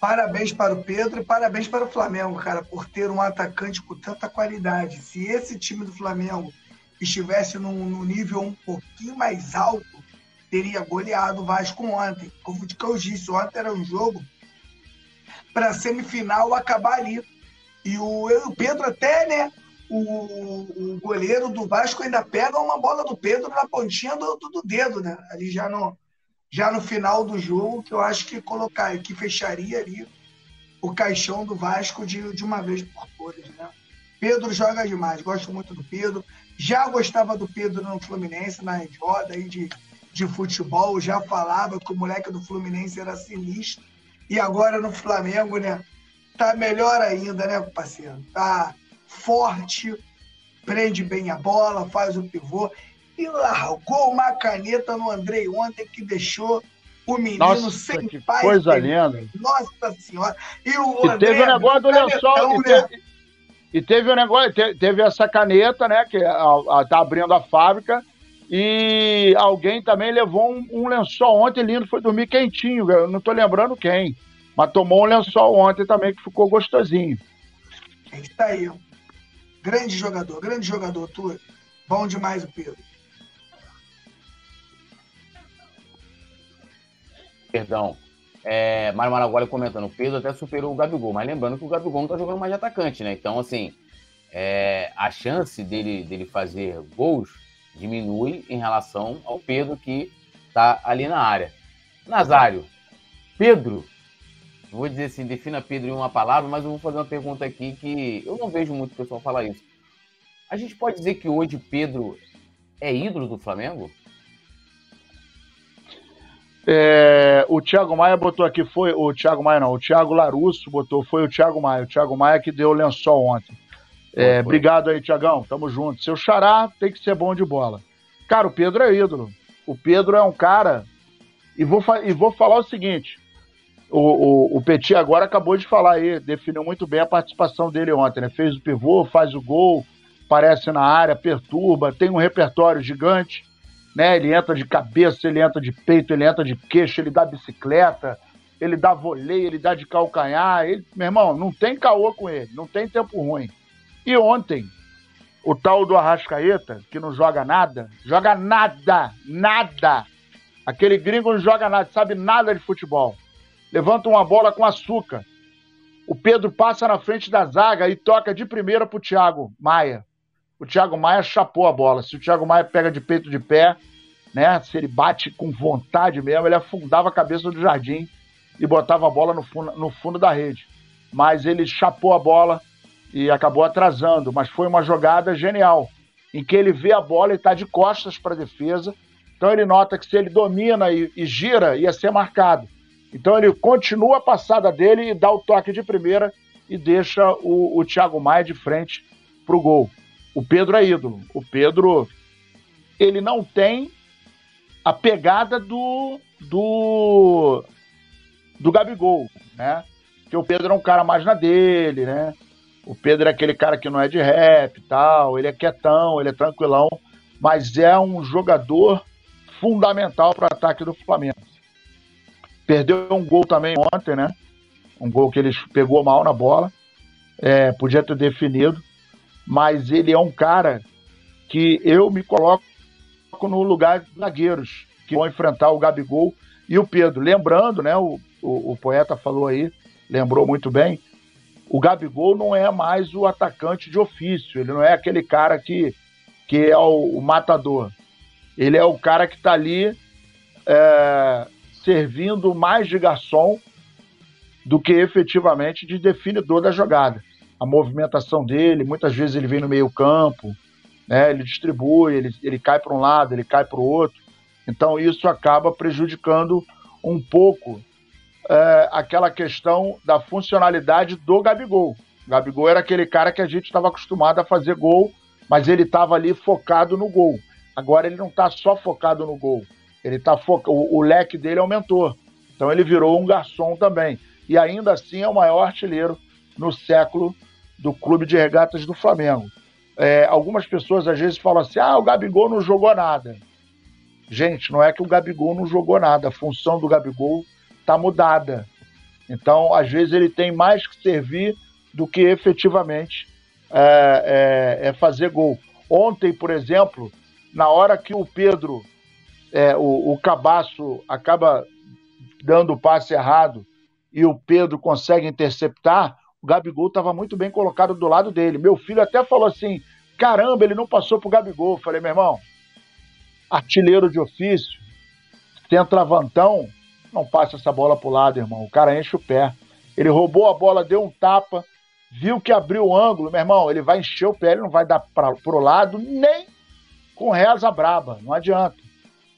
parabéns para o Pedro e parabéns para o Flamengo, cara, por ter um atacante com tanta qualidade. Se esse time do Flamengo estivesse num, num nível um pouquinho mais alto, teria goleado o Vasco ontem. Como eu disse, ontem era um jogo para semifinal acabar ali e o, Pedro até, né? O, o, goleiro do Vasco ainda pega uma bola do Pedro na pontinha do, do, do, dedo, né? Ali já no, já no final do jogo, que eu acho que colocar, que fecharia ali o caixão do Vasco de, de uma vez por todas, né? Pedro joga demais, gosto muito do Pedro. Já gostava do Pedro no Fluminense, na roda aí de, de futebol, já falava que o moleque do Fluminense era sinistro. E agora no Flamengo, né? Tá melhor ainda, né, parceiro? Tá forte, prende bem a bola, faz o pivô e largou uma caneta no Andrei ontem que deixou o menino Nossa, sem que pai. Coisa linda. Nossa Senhora. E, o e teve o negócio do lençol. E, né? e teve o negócio, teve essa caneta, né? Que a, a, tá abrindo a fábrica. E alguém também levou um, um lençol ontem lindo, foi dormir quentinho, eu não tô lembrando quem. Mas tomou um lençol ontem também que ficou gostosinho. É isso aí. Grande jogador, grande jogador, tu. Bom demais o Pedro. Perdão. É, Mário Maragualho comentando, o Pedro até superou o Gabigol, mas lembrando que o Gabigol não tá jogando mais de atacante, né? Então, assim, é, a chance dele, dele fazer gols diminui em relação ao Pedro que tá ali na área. Nazário, Pedro vou dizer assim, defina Pedro em uma palavra, mas eu vou fazer uma pergunta aqui que eu não vejo muito pessoal falar isso. A gente pode dizer que hoje Pedro é ídolo do Flamengo? É, o Thiago Maia botou aqui, foi o Thiago Maia não, o Thiago Larusso botou, foi o Thiago Maia, o Thiago Maia que deu o lençol ontem. É, obrigado aí, Tiagão, tamo junto. Seu xará tem que ser bom de bola. Cara, o Pedro é ídolo. O Pedro é um cara. E vou, e vou falar o seguinte: o, o, o Petit agora acabou de falar aí, definiu muito bem a participação dele ontem, né? Fez o pivô, faz o gol, aparece na área, perturba, tem um repertório gigante, né? Ele entra de cabeça, ele entra de peito, ele entra de queixo, ele dá bicicleta, ele dá voleio, ele dá de calcanhar. Ele, meu irmão, não tem caô com ele, não tem tempo ruim. E ontem, o tal do Arrascaeta, que não joga nada, joga nada, nada. Aquele gringo não joga nada, sabe nada de futebol. Levanta uma bola com açúcar. O Pedro passa na frente da zaga e toca de primeira pro Thiago Maia. O Thiago Maia chapou a bola. Se o Thiago Maia pega de peito de pé, né? Se ele bate com vontade mesmo, ele afundava a cabeça do jardim e botava a bola no fundo, no fundo da rede. Mas ele chapou a bola e acabou atrasando. Mas foi uma jogada genial, em que ele vê a bola e está de costas para a defesa. Então ele nota que se ele domina e, e gira, ia ser marcado. Então ele continua a passada dele e dá o toque de primeira e deixa o, o Thiago Maia de frente para o gol. O Pedro é ídolo. O Pedro, ele não tem a pegada do, do do Gabigol, né? Que o Pedro é um cara mais na dele, né? O Pedro é aquele cara que não é de rap tal, ele é quietão, ele é tranquilão, mas é um jogador fundamental para o ataque do Flamengo. Perdeu um gol também ontem, né? Um gol que ele pegou mal na bola, é, podia ter definido, mas ele é um cara que eu me coloco no lugar de zagueiros que vão enfrentar o Gabigol e o Pedro. Lembrando, né? O, o, o poeta falou aí, lembrou muito bem, o Gabigol não é mais o atacante de ofício, ele não é aquele cara que, que é o, o matador. Ele é o cara que está ali é, servindo mais de garçom do que efetivamente de definidor da jogada. A movimentação dele, muitas vezes ele vem no meio campo, né, ele distribui, ele, ele cai para um lado, ele cai para o outro. Então isso acaba prejudicando um pouco é, aquela questão da funcionalidade do Gabigol. O Gabigol era aquele cara que a gente estava acostumado a fazer gol, mas ele estava ali focado no gol. Agora ele não está só focado no gol. Ele tá foca... o, o leque dele aumentou. Então ele virou um garçom também. E ainda assim é o maior artilheiro no século do Clube de Regatas do Flamengo. É, algumas pessoas às vezes falam assim: ah, o Gabigol não jogou nada. Gente, não é que o Gabigol não jogou nada. A função do Gabigol está mudada. Então, às vezes, ele tem mais que servir do que efetivamente é, é, é fazer gol. Ontem, por exemplo, na hora que o Pedro, é, o, o Cabaço, acaba dando o passe errado e o Pedro consegue interceptar, o Gabigol estava muito bem colocado do lado dele. Meu filho até falou assim: caramba, ele não passou pro Gabigol. Eu falei, meu irmão, artilheiro de ofício, centravantão, não passa essa bola pro lado, irmão. O cara enche o pé. Ele roubou a bola, deu um tapa, viu que abriu o ângulo, meu irmão, ele vai encher o pé, ele não vai dar pra, pro lado nem com reza braba, não adianta.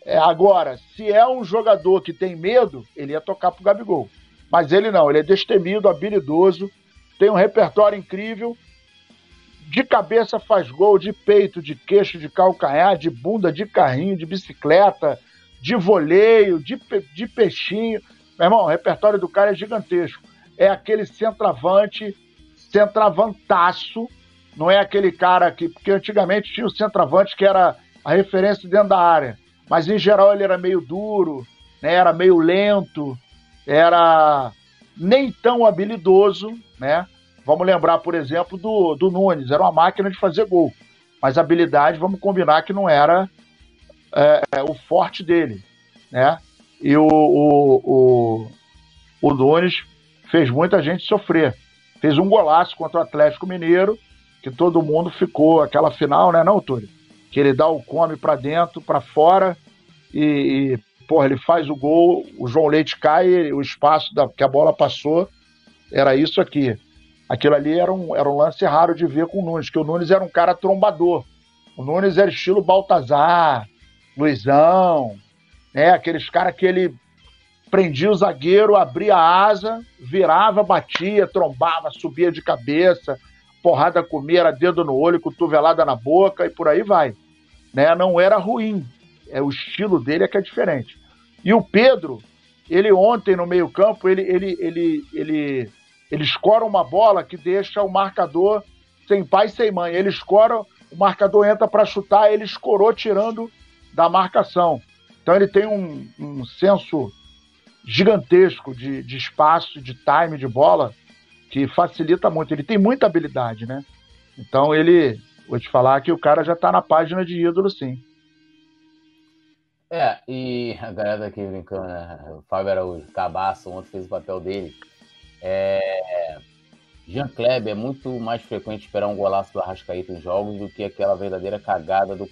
É, agora, se é um jogador que tem medo, ele ia tocar pro Gabigol. Mas ele não, ele é destemido, habilidoso, tem um repertório incrível, de cabeça faz gol, de peito, de queixo, de calcanhar, de bunda, de carrinho, de bicicleta, de voleio, de, de peixinho. Meu irmão, o repertório do cara é gigantesco. É aquele centroavante, centravantaço, não é aquele cara que. Porque antigamente tinha o centroavante que era a referência dentro da área. Mas em geral ele era meio duro, né, era meio lento, era nem tão habilidoso, né? Vamos lembrar, por exemplo, do, do Nunes, era uma máquina de fazer gol. Mas habilidade, vamos combinar que não era é, é, o forte dele, né? E o, o, o, o Nunes fez muita gente sofrer. Fez um golaço contra o Atlético Mineiro, que todo mundo ficou, aquela final, né, não, Túlio? Que ele dá o come para dentro, para fora, e, e, porra, ele faz o gol, o João Leite cai, o espaço da, que a bola passou era isso aqui. Aquilo ali era um, era um lance raro de ver com o Nunes, que o Nunes era um cara trombador. O Nunes era estilo Baltazar, Luizão, né? Aqueles caras que ele prendia o zagueiro, abria a asa, virava, batia, trombava, subia de cabeça, porrada comia, era dedo no olho, cotovelada na boca e por aí vai. Né? Não era ruim, é o estilo dele é que é diferente. E o Pedro, ele ontem no meio-campo, ele, ele, ele, ele, ele escora uma bola que deixa o marcador sem pai sem mãe. Ele escora, o marcador entra para chutar, ele escorou tirando da marcação. Então ele tem um, um senso gigantesco de, de espaço, de time, de bola, que facilita muito. Ele tem muita habilidade, né? Então ele, vou te falar que o cara já tá na página de ídolo, sim. É, e a galera aqui brincando, né? O Fábio Araújo, cabaço, ontem fez o papel dele. É... Jean Kleber é muito mais frequente esperar um golaço do Arrascaeta em jogos do que aquela verdadeira cagada do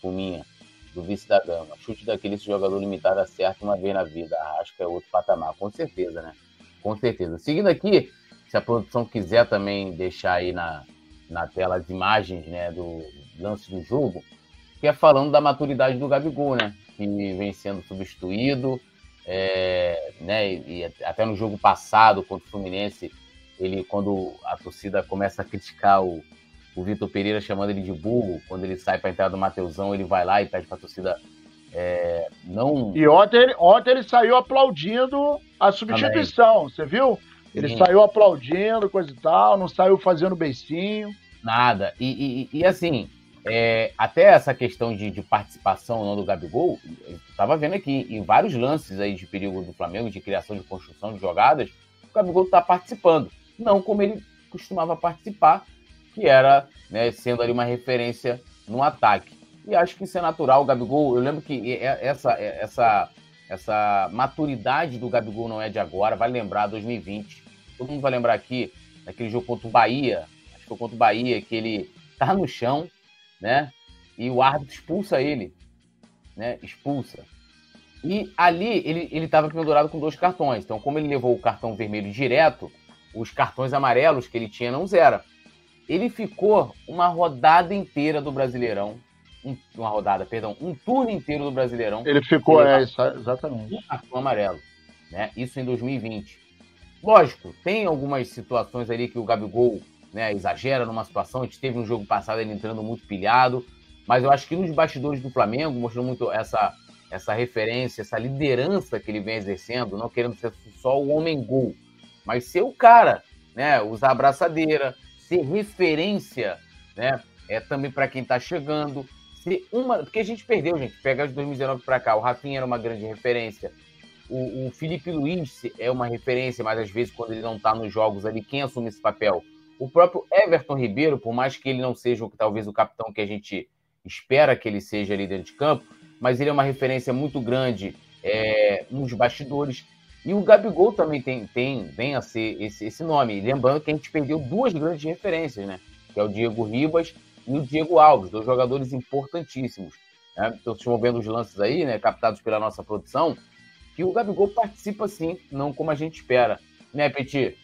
Puminha, do vice da gama. Chute daquele jogador limitado acerta uma vez na vida. Arrasca é outro patamar, com certeza, né? Com certeza. Seguindo aqui, se a produção quiser também deixar aí na, na tela as imagens né, do lance do jogo, que é falando da maturidade do Gabigol, né? Que vem sendo substituído, é, né? E, e até no jogo passado contra o Fluminense, ele quando a torcida começa a criticar o, o Vitor Pereira chamando ele de burro, quando ele sai para entrar do Mateusão, ele vai lá e pede para a torcida é, não. E ontem, ontem ele saiu aplaudindo a substituição, você viu? Ele Sim. saiu aplaudindo, coisa e tal, não saiu fazendo beicinho. Nada. E, e, e assim, é, até essa questão de, de participação não do Gabigol, estava vendo aqui em vários lances aí de perigo do Flamengo, de criação de construção de jogadas, o Gabigol está participando. Não como ele costumava participar, que era né, sendo ali uma referência no ataque. E acho que isso é natural. O Gabigol, eu lembro que essa, essa, essa maturidade do Gabigol não é de agora, vai lembrar 2020. Todo mundo vai lembrar aqui, naquele jogo contra o Bahia, acho que foi contra o Bahia, que ele tá no chão, né? E o árbitro expulsa ele, né? Expulsa. E ali ele ele estava pendurado com dois cartões. Então, como ele levou o cartão vermelho direto, os cartões amarelos que ele tinha não zera. Ele ficou uma rodada inteira do Brasileirão, um, uma rodada, perdão, um turno inteiro do Brasileirão. Ele ficou, é, exatamente. Um cartão amarelo, né? Isso em 2020. Lógico, tem algumas situações ali que o Gabigol né, exagera numa situação. A gente teve um jogo passado ele entrando muito pilhado, mas eu acho que nos bastidores do Flamengo mostrou muito essa, essa referência, essa liderança que ele vem exercendo, não querendo ser só o homem gol, mas ser o cara, né, usar a abraçadeira, ser referência, né, é também para quem está chegando, ser uma, porque a gente perdeu, gente, pega de 2019 para cá, o Rafinha era uma grande referência, o, o Felipe Luiz é uma referência, mas às vezes quando ele não está nos jogos ali, quem assume esse papel? O próprio Everton Ribeiro, por mais que ele não seja talvez o capitão que a gente espera que ele seja ali dentro de campo, mas ele é uma referência muito grande é, nos bastidores. E o Gabigol também tem, tem vem a ser esse, esse nome. Lembrando que a gente perdeu duas grandes referências, né? Que é o Diego Ribas e o Diego Alves, dois jogadores importantíssimos. Né? Então, vocês vão vendo os lances aí, né? Captados pela nossa produção, que o Gabigol participa sim, não como a gente espera. Né, Petit?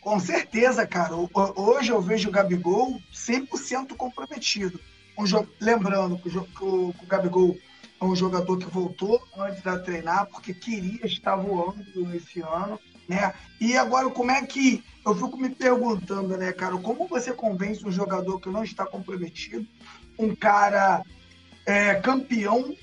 Com certeza, cara. Hoje eu vejo o Gabigol 100% comprometido. Um jo... Lembrando que o, Gabigol é um jogador que voltou antes de treinar porque queria estar voando esse ano, né? E agora como é que eu fico me perguntando, né, cara, como você convence um jogador que não está comprometido, um cara é, campeão,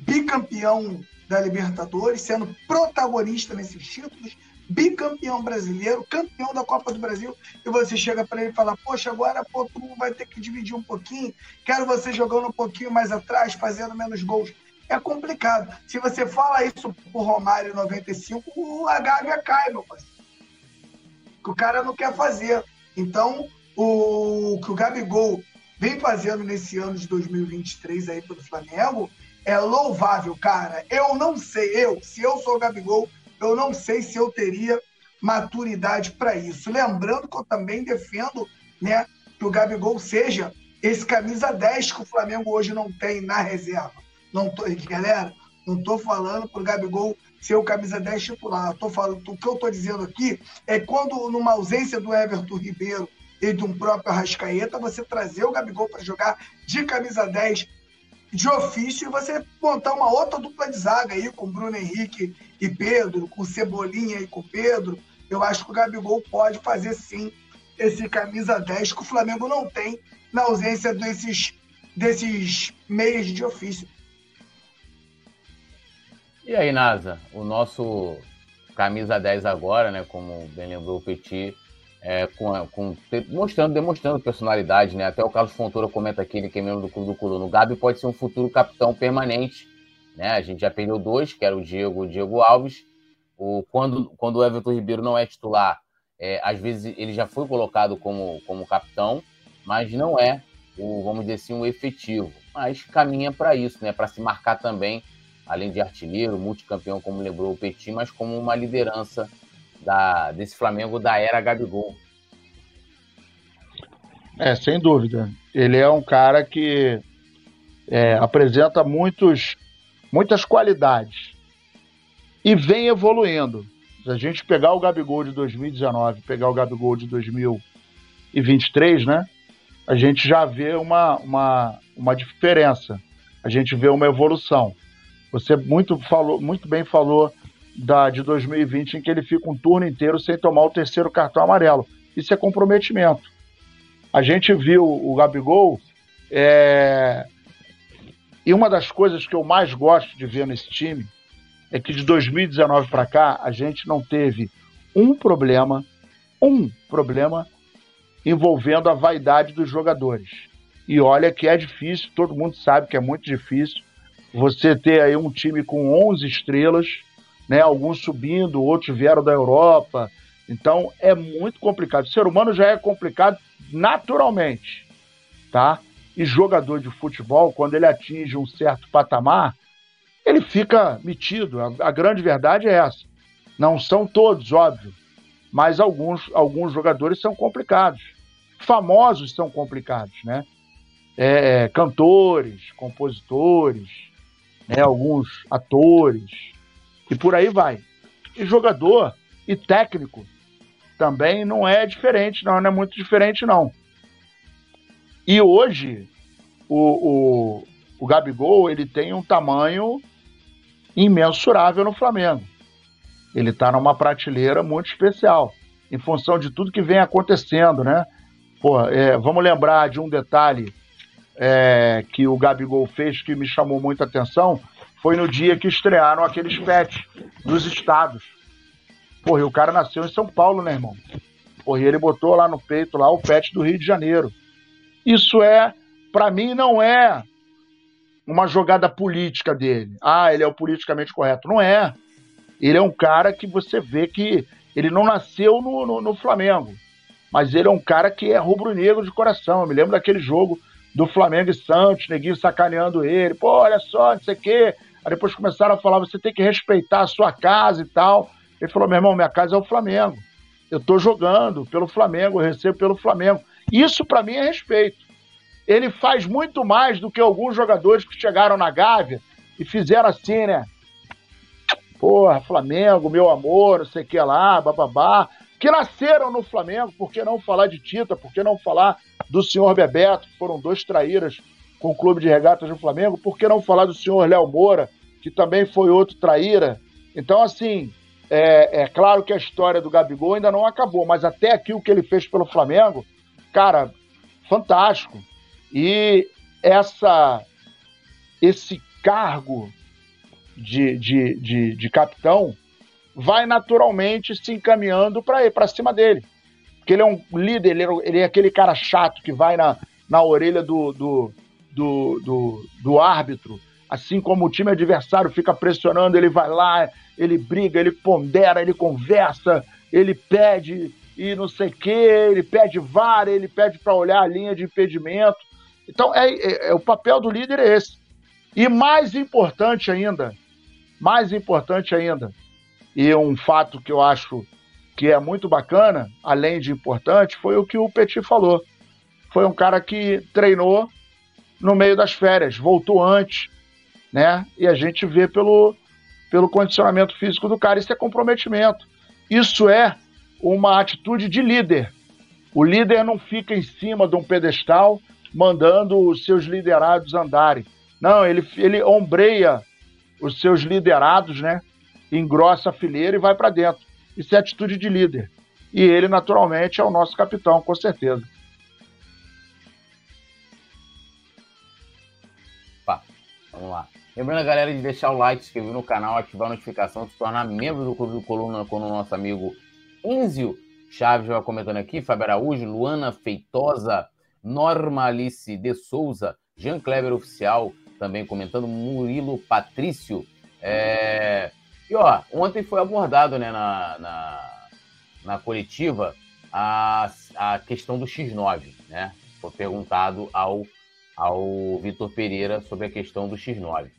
bicampeão da Libertadores, sendo protagonista nesses títulos, bicampeão brasileiro, campeão da Copa do Brasil, e você chega para ele e fala: Poxa, agora pô, tu vai ter que dividir um pouquinho, quero você jogando um pouquinho mais atrás, fazendo menos gols. É complicado. Se você fala isso pro Romário em 95, o Gávea cai, meu parceiro. Que o cara não quer fazer. Então, o que o Gabigol vem fazendo nesse ano de 2023 aí pelo Flamengo é louvável, cara. Eu não sei, eu, se eu sou o Gabigol, eu não sei se eu teria maturidade para isso. Lembrando que eu também defendo né, que o Gabigol seja esse camisa 10 que o Flamengo hoje não tem na reserva. Não tô, galera, não estou falando para o Gabigol ser o camisa 10 titular. tô falando, o que eu estou dizendo aqui é quando, numa ausência do Everton Ribeiro e de um próprio Arrascaeta, você trazer o Gabigol para jogar de camisa 10 de ofício e você montar uma outra dupla de zaga aí com Bruno Henrique e Pedro, com Cebolinha e com Pedro. Eu acho que o Gabigol pode fazer sim esse camisa 10 que o Flamengo não tem na ausência desses, desses meios de ofício. E aí, Nasa, o nosso camisa 10 agora, né, como bem lembrou o Petit, é, com, com, mostrando, demonstrando personalidade, né? Até o Carlos Fontoura comenta aqui, ele que é membro do Clube do Colono. O Gabi pode ser um futuro capitão permanente né? A gente já perdeu dois, que era o Diego, o Diego Alves. O, quando, quando o Everton Ribeiro não é titular, é, às vezes ele já foi colocado como, como capitão, mas não é o, vamos dizer assim, um efetivo. Mas caminha para isso, né? Para se marcar também, além de artilheiro, multicampeão, como lembrou o Petit, mas como uma liderança da, desse Flamengo da era Gabigol. É, sem dúvida. Ele é um cara que é, apresenta muitos, muitas qualidades e vem evoluindo. Se a gente pegar o Gabigol de 2019, pegar o Gabigol de 2023, né? A gente já vê uma, uma, uma diferença. A gente vê uma evolução. Você muito, falou, muito bem falou da, de 2020, em que ele fica um turno inteiro sem tomar o terceiro cartão amarelo. Isso é comprometimento. A gente viu o Gabigol. É... E uma das coisas que eu mais gosto de ver nesse time é que de 2019 para cá a gente não teve um problema, um problema envolvendo a vaidade dos jogadores. E olha que é difícil, todo mundo sabe que é muito difícil você ter aí um time com 11 estrelas, né, alguns subindo, outros vieram da Europa. Então é muito complicado. O ser humano já é complicado naturalmente, tá? E jogador de futebol, quando ele atinge um certo patamar, ele fica metido. A, a grande verdade é essa. Não são todos, óbvio, mas alguns, alguns jogadores são complicados. Famosos são complicados, né? É, cantores, compositores, né, alguns atores, e por aí vai. E jogador e técnico também não é diferente, não, não é muito diferente, não. E hoje, o, o, o Gabigol ele tem um tamanho imensurável no Flamengo. Ele está numa prateleira muito especial, em função de tudo que vem acontecendo, né? Pô, é, vamos lembrar de um detalhe é, que o Gabigol fez que me chamou muita atenção, foi no dia que estrearam aqueles pets dos estados. Porra, e o cara nasceu em São Paulo, né, irmão? Porra, e ele botou lá no peito lá o pet do Rio de Janeiro. Isso é, para mim, não é uma jogada política dele. Ah, ele é o politicamente correto. Não é. Ele é um cara que você vê que ele não nasceu no, no, no Flamengo, mas ele é um cara que é rubro-negro de coração. Eu me lembro daquele jogo do Flamengo e Santos, neguinho sacaneando ele. Pô, olha só, não sei o quê. Aí depois começaram a falar, você tem que respeitar a sua casa e tal. Ele falou, meu irmão, minha casa é o Flamengo. Eu tô jogando pelo Flamengo, eu recebo pelo Flamengo. Isso para mim é respeito ele faz muito mais do que alguns jogadores que chegaram na Gávea e fizeram assim, né? Porra, Flamengo, meu amor, não sei o que lá, bababá. Que nasceram no Flamengo, por que não falar de Tita, por que não falar do senhor Bebeto, que foram dois traíras com o clube de regatas do Flamengo, por que não falar do senhor Léo Moura, que também foi outro traíra? Então, assim, é, é claro que a história do Gabigol ainda não acabou, mas até aqui o que ele fez pelo Flamengo, cara, fantástico. E essa, esse cargo de, de, de, de capitão vai naturalmente se encaminhando para cima dele. Porque ele é um líder, ele é, ele é, aquele cara chato que vai na, na orelha do, do, do, do, do árbitro, assim como o time adversário fica pressionando, ele vai lá, ele briga, ele pondera, ele conversa, ele pede e não sei o que, ele pede vara, ele pede para olhar a linha de impedimento. Então, é, é, é, o papel do líder é esse. E mais importante ainda, mais importante ainda, e um fato que eu acho que é muito bacana, além de importante, foi o que o Petit falou. Foi um cara que treinou no meio das férias, voltou antes, né? E a gente vê pelo, pelo condicionamento físico do cara, isso é comprometimento. Isso é uma atitude de líder. O líder não fica em cima de um pedestal mandando os seus liderados andarem. Não, ele, ele ombreia os seus liderados, né? Engrossa a fileira e vai para dentro. Isso é atitude de líder. E ele, naturalmente, é o nosso capitão, com certeza. Pá, vamos lá. Lembrando a galera de deixar o like, se inscrever no canal, ativar a notificação, se tornar membro do Clube do Coluna com o nosso amigo Enzio Chaves vai comentando aqui, Fábio Araújo, Luana Feitosa, Normalice de Souza, Jean Kleber Oficial, também comentando, Murilo Patrício. É... Ó, ontem foi abordado né, na, na, na coletiva a, a questão do X9, né? Foi perguntado ao, ao Vitor Pereira sobre a questão do X9.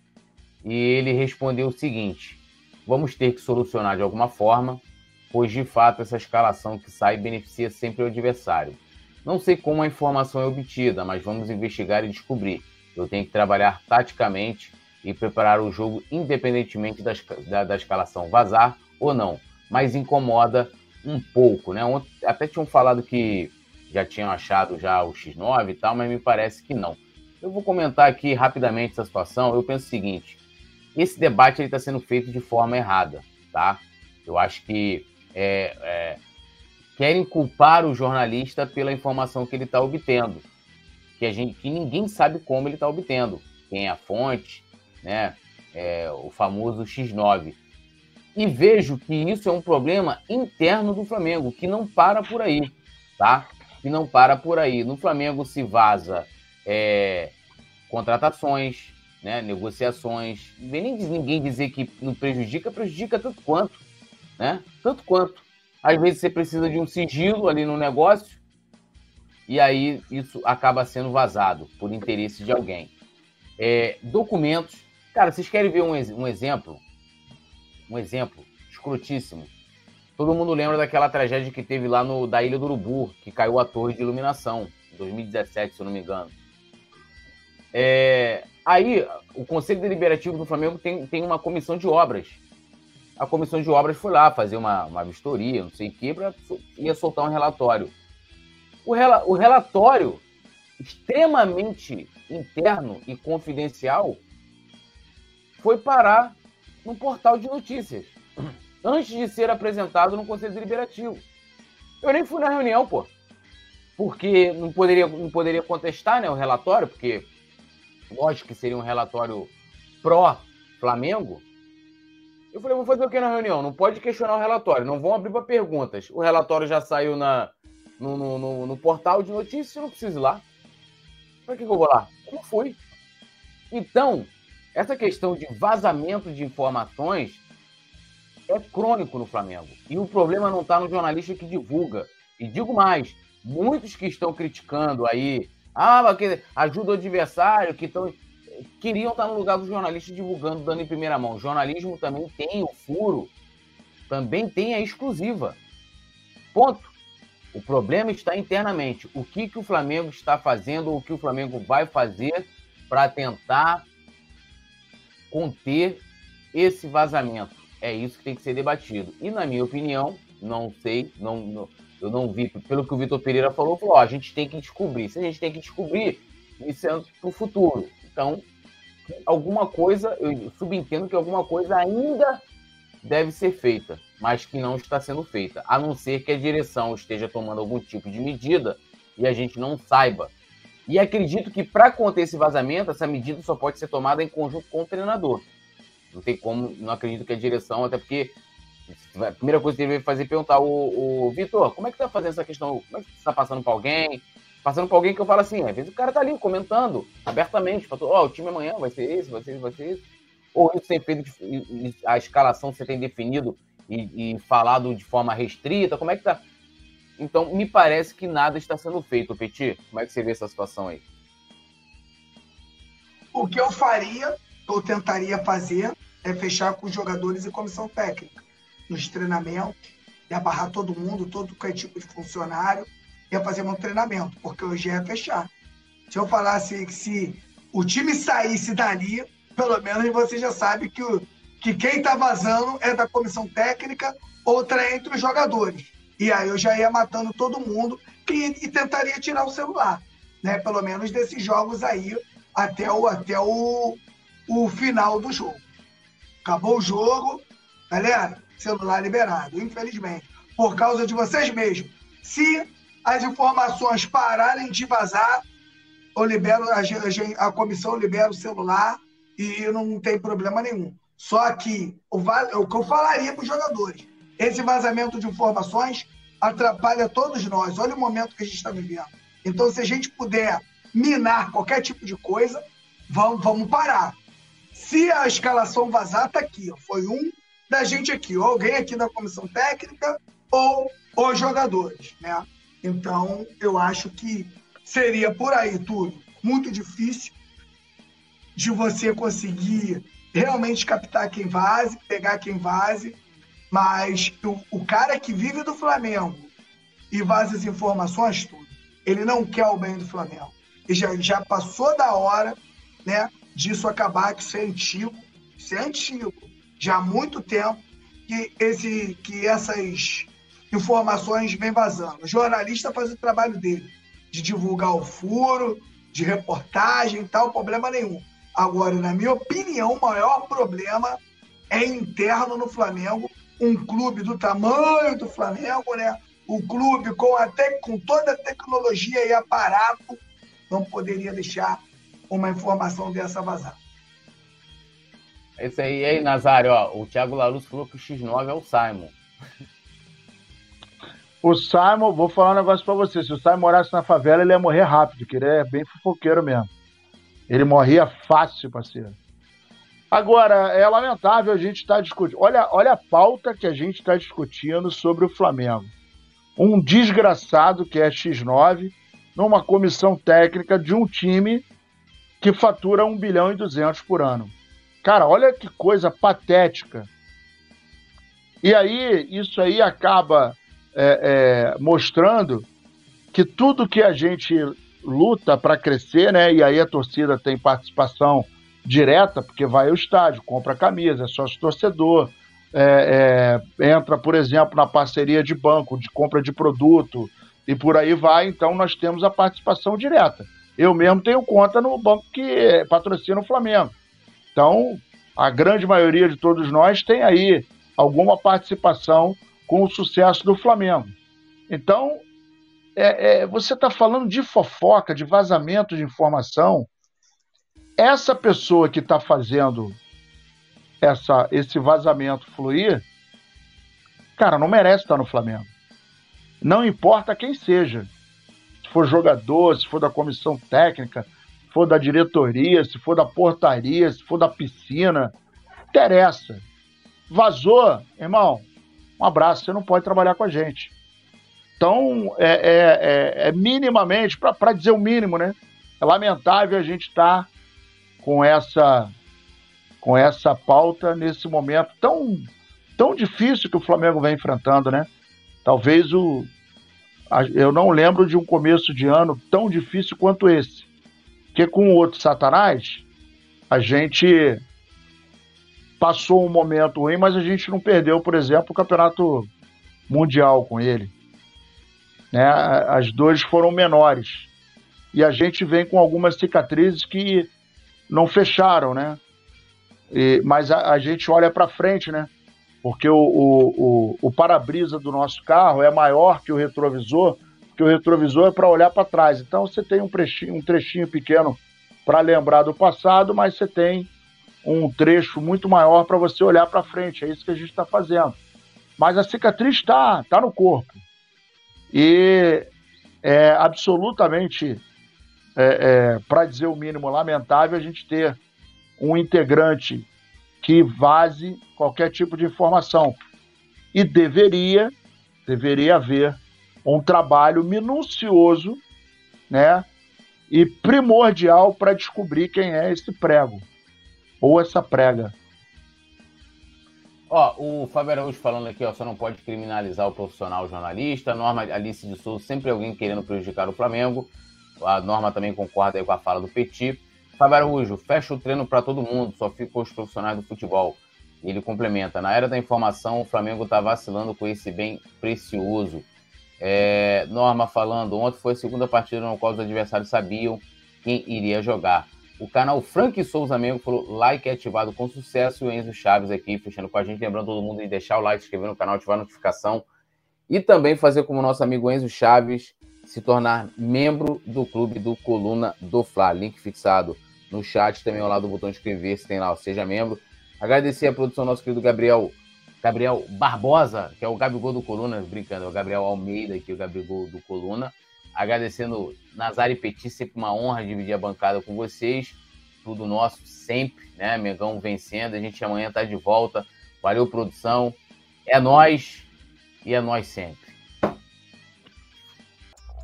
E ele respondeu o seguinte: vamos ter que solucionar de alguma forma, pois de fato essa escalação que sai beneficia sempre o adversário. Não sei como a informação é obtida, mas vamos investigar e descobrir. Eu tenho que trabalhar taticamente e preparar o jogo independentemente da, da, da escalação vazar ou não. Mas incomoda um pouco, né? Até tinham falado que já tinham achado já o X9 e tal, mas me parece que não. Eu vou comentar aqui rapidamente essa situação. Eu penso o seguinte: esse debate está sendo feito de forma errada, tá? Eu acho que é, é, querem culpar o jornalista pela informação que ele está obtendo, que a gente, que ninguém sabe como ele está obtendo, quem é a fonte, né? É, o famoso X9. E vejo que isso é um problema interno do Flamengo, que não para por aí, tá? Que não para por aí. No Flamengo se vaza é, contratações, né, negociações. Nem ninguém dizer que não prejudica, prejudica tanto quanto, né? Tanto quanto. Às vezes você precisa de um sigilo ali no negócio e aí isso acaba sendo vazado por interesse de alguém. É, documentos. Cara, vocês querem ver um, um exemplo? um exemplo escrotíssimo. Todo mundo lembra daquela tragédia que teve lá no, da Ilha do Urubu, que caiu a torre de iluminação, em 2017, se eu não me engano. É, aí, o Conselho Deliberativo do Flamengo tem, tem uma comissão de obras. A comissão de obras foi lá fazer uma, uma vistoria, não sei o que, para ia soltar um relatório. O, o relatório, extremamente interno e confidencial, foi parar num portal de notícias, antes de ser apresentado no Conselho Deliberativo. Eu nem fui na reunião, pô. Porque não poderia, não poderia contestar né, o relatório, porque lógico que seria um relatório pró-Flamengo. Eu falei, vou fazer o que na reunião? Não pode questionar o relatório, não vão abrir para perguntas. O relatório já saiu na, no, no, no, no portal de notícias, eu não preciso ir lá. Para que, que eu vou lá? Eu não fui. Então, essa questão de vazamento de informações é crônico no Flamengo. E o problema não está no jornalista que divulga. E digo mais, muitos que estão criticando aí, ah, que ajuda o adversário, que estão. Queriam estar no lugar do jornalista divulgando, dando em primeira mão. O jornalismo também tem o furo, também tem a exclusiva. Ponto. O problema está internamente. O que, que o Flamengo está fazendo, ou o que o Flamengo vai fazer para tentar conter esse vazamento. É isso que tem que ser debatido. E, na minha opinião, não sei, não, não eu não vi, pelo que o Vitor Pereira falou, falou: ó, a gente tem que descobrir. Se a gente tem que descobrir, isso é para o futuro. Então, alguma coisa, eu subentendo que alguma coisa ainda deve ser feita, mas que não está sendo feita, a não ser que a direção esteja tomando algum tipo de medida e a gente não saiba. E acredito que para conter esse vazamento, essa medida só pode ser tomada em conjunto com o treinador. Não tem como, não acredito que a direção, até porque a primeira coisa que ele vai fazer é perguntar o, o Vitor, como é que tá fazendo essa questão? Como é que você tá passando para alguém? Passando para alguém que eu falo assim, às vezes o cara tá ali comentando abertamente, falando, ó, oh, o time amanhã vai ser esse, vai ser esse, vai ser esse. Ou isso tem feito a escalação você tem definido e, e falado de forma restrita, como é que tá? Então, me parece que nada está sendo feito, Petit. Como é que você vê essa situação aí? O que eu faria, ou tentaria fazer, é fechar com os jogadores e comissão técnica. Nos treinamentos, ia barrar todo mundo, todo é tipo de funcionário, ia fazer meu treinamento, porque hoje ia fechar. Se eu falasse que se o time saísse dali, pelo menos você já sabe que, o, que quem está vazando é da comissão técnica, outra é entre os jogadores. E aí eu já ia matando todo mundo e, e tentaria tirar o celular, né? Pelo menos desses jogos aí até o, até o, o final do jogo. Acabou o jogo, galera, celular liberado, infelizmente. Por causa de vocês mesmos. Se as informações pararem de vazar, eu libero, a, a, a comissão libera o celular e não tem problema nenhum. Só que o, o que eu falaria para os jogadores esse vazamento de informações atrapalha todos nós. Olha o momento que a gente está vivendo. Então, se a gente puder minar qualquer tipo de coisa, vamos, vamos parar. Se a escalação vazar, tá aqui. Foi um da gente aqui, ou alguém aqui da comissão técnica, ou os jogadores, né? Então, eu acho que seria por aí tudo muito difícil de você conseguir realmente captar quem vaze, pegar quem vaze, mas o, o cara que vive do Flamengo e vaza as informações, tudo, ele não quer o bem do Flamengo. E já, já passou da hora né, disso acabar, que isso é antigo, isso é antigo, já há muito tempo que, esse, que essas informações vêm vazando. O jornalista faz o trabalho dele, de divulgar o furo, de reportagem e tal, problema nenhum. Agora, na minha opinião, o maior problema é interno no Flamengo, um clube do tamanho do Flamengo, né? O clube com até com toda a tecnologia e aparato não poderia deixar uma informação dessa vazar. É isso aí, aí, Nazário, ó, o Thiago Larus falou que o X9 é o Simon. O Simon, vou falar um negócio pra você. Se o Simon morasse na favela, ele ia morrer rápido, que ele é bem fofoqueiro mesmo. Ele morria fácil, parceiro. Agora, é lamentável a gente estar tá discutindo. Olha, olha a pauta que a gente está discutindo sobre o Flamengo. Um desgraçado que é X9 numa comissão técnica de um time que fatura 1 bilhão e 200 por ano. Cara, olha que coisa patética. E aí, isso aí acaba é, é, mostrando que tudo que a gente luta para crescer, né? E aí a torcida tem participação direta, porque vai ao estádio, compra camisa, é sócio torcedor, é, é, entra, por exemplo, na parceria de banco, de compra de produto, e por aí vai, então nós temos a participação direta. Eu mesmo tenho conta no banco que patrocina o Flamengo. Então, a grande maioria de todos nós tem aí alguma participação com o sucesso do Flamengo. Então, é, é, você está falando de fofoca, de vazamento de informação. Essa pessoa que está fazendo essa, esse vazamento fluir, cara, não merece estar no Flamengo. Não importa quem seja for jogador, se for da comissão técnica, se for da diretoria, se for da portaria, se for da piscina, interessa. Vazou, irmão, um abraço, você não pode trabalhar com a gente. Então, é, é, é, é minimamente, para dizer o mínimo, né? É lamentável a gente estar tá com essa com essa pauta nesse momento tão, tão difícil que o Flamengo vem enfrentando, né? Talvez o, eu não lembro de um começo de ano tão difícil quanto esse. Porque com o outro Satanás, a gente passou um momento ruim, mas a gente não perdeu, por exemplo, o campeonato mundial com ele. Né? As dores foram menores. E a gente vem com algumas cicatrizes que não fecharam, né? E, mas a, a gente olha para frente, né? porque o, o, o, o para-brisa do nosso carro é maior que o retrovisor, que o retrovisor é para olhar para trás. Então você tem um trechinho, um trechinho pequeno para lembrar do passado, mas você tem um trecho muito maior para você olhar para frente. É isso que a gente está fazendo. Mas a cicatriz está tá no corpo. E é absolutamente, é, é, para dizer o mínimo, lamentável a gente ter um integrante que vaze qualquer tipo de informação. E deveria, deveria haver um trabalho minucioso, né, e primordial para descobrir quem é esse prego ou essa prega. Ó, o Fábio Araújo falando aqui, ó, só não pode criminalizar o profissional jornalista. Norma Alice de Souza, sempre alguém querendo prejudicar o Flamengo. A Norma também concorda com a fala do Petit. Fábio Araújo, fecha o treino para todo mundo, só ficam os profissionais do futebol. Ele complementa: na era da informação, o Flamengo está vacilando com esse bem precioso. É, Norma falando: ontem foi a segunda partida no qual os adversários sabiam quem iria jogar. O canal Frank Souza Mengo falou: like ativado com sucesso. E o Enzo Chaves aqui fechando com a gente. Lembrando todo mundo de deixar o like, se inscrever no canal, ativar a notificação. E também fazer como nosso amigo Enzo Chaves se tornar membro do clube do Coluna do Fla. Link fixado no chat, também ao lado do botão inscrever, se tem lá, seja membro. Agradecer a produção nosso querido Gabriel, Gabriel Barbosa, que é o Gabigol do Coluna, brincando, é o Gabriel Almeida, que o Gabigol do Coluna. Agradecendo Nazar e Petit, sempre uma honra dividir a bancada com vocês. tudo nosso sempre, né? Mengão vencendo, a gente amanhã tá de volta. Valeu, produção. É nós e é nós sempre.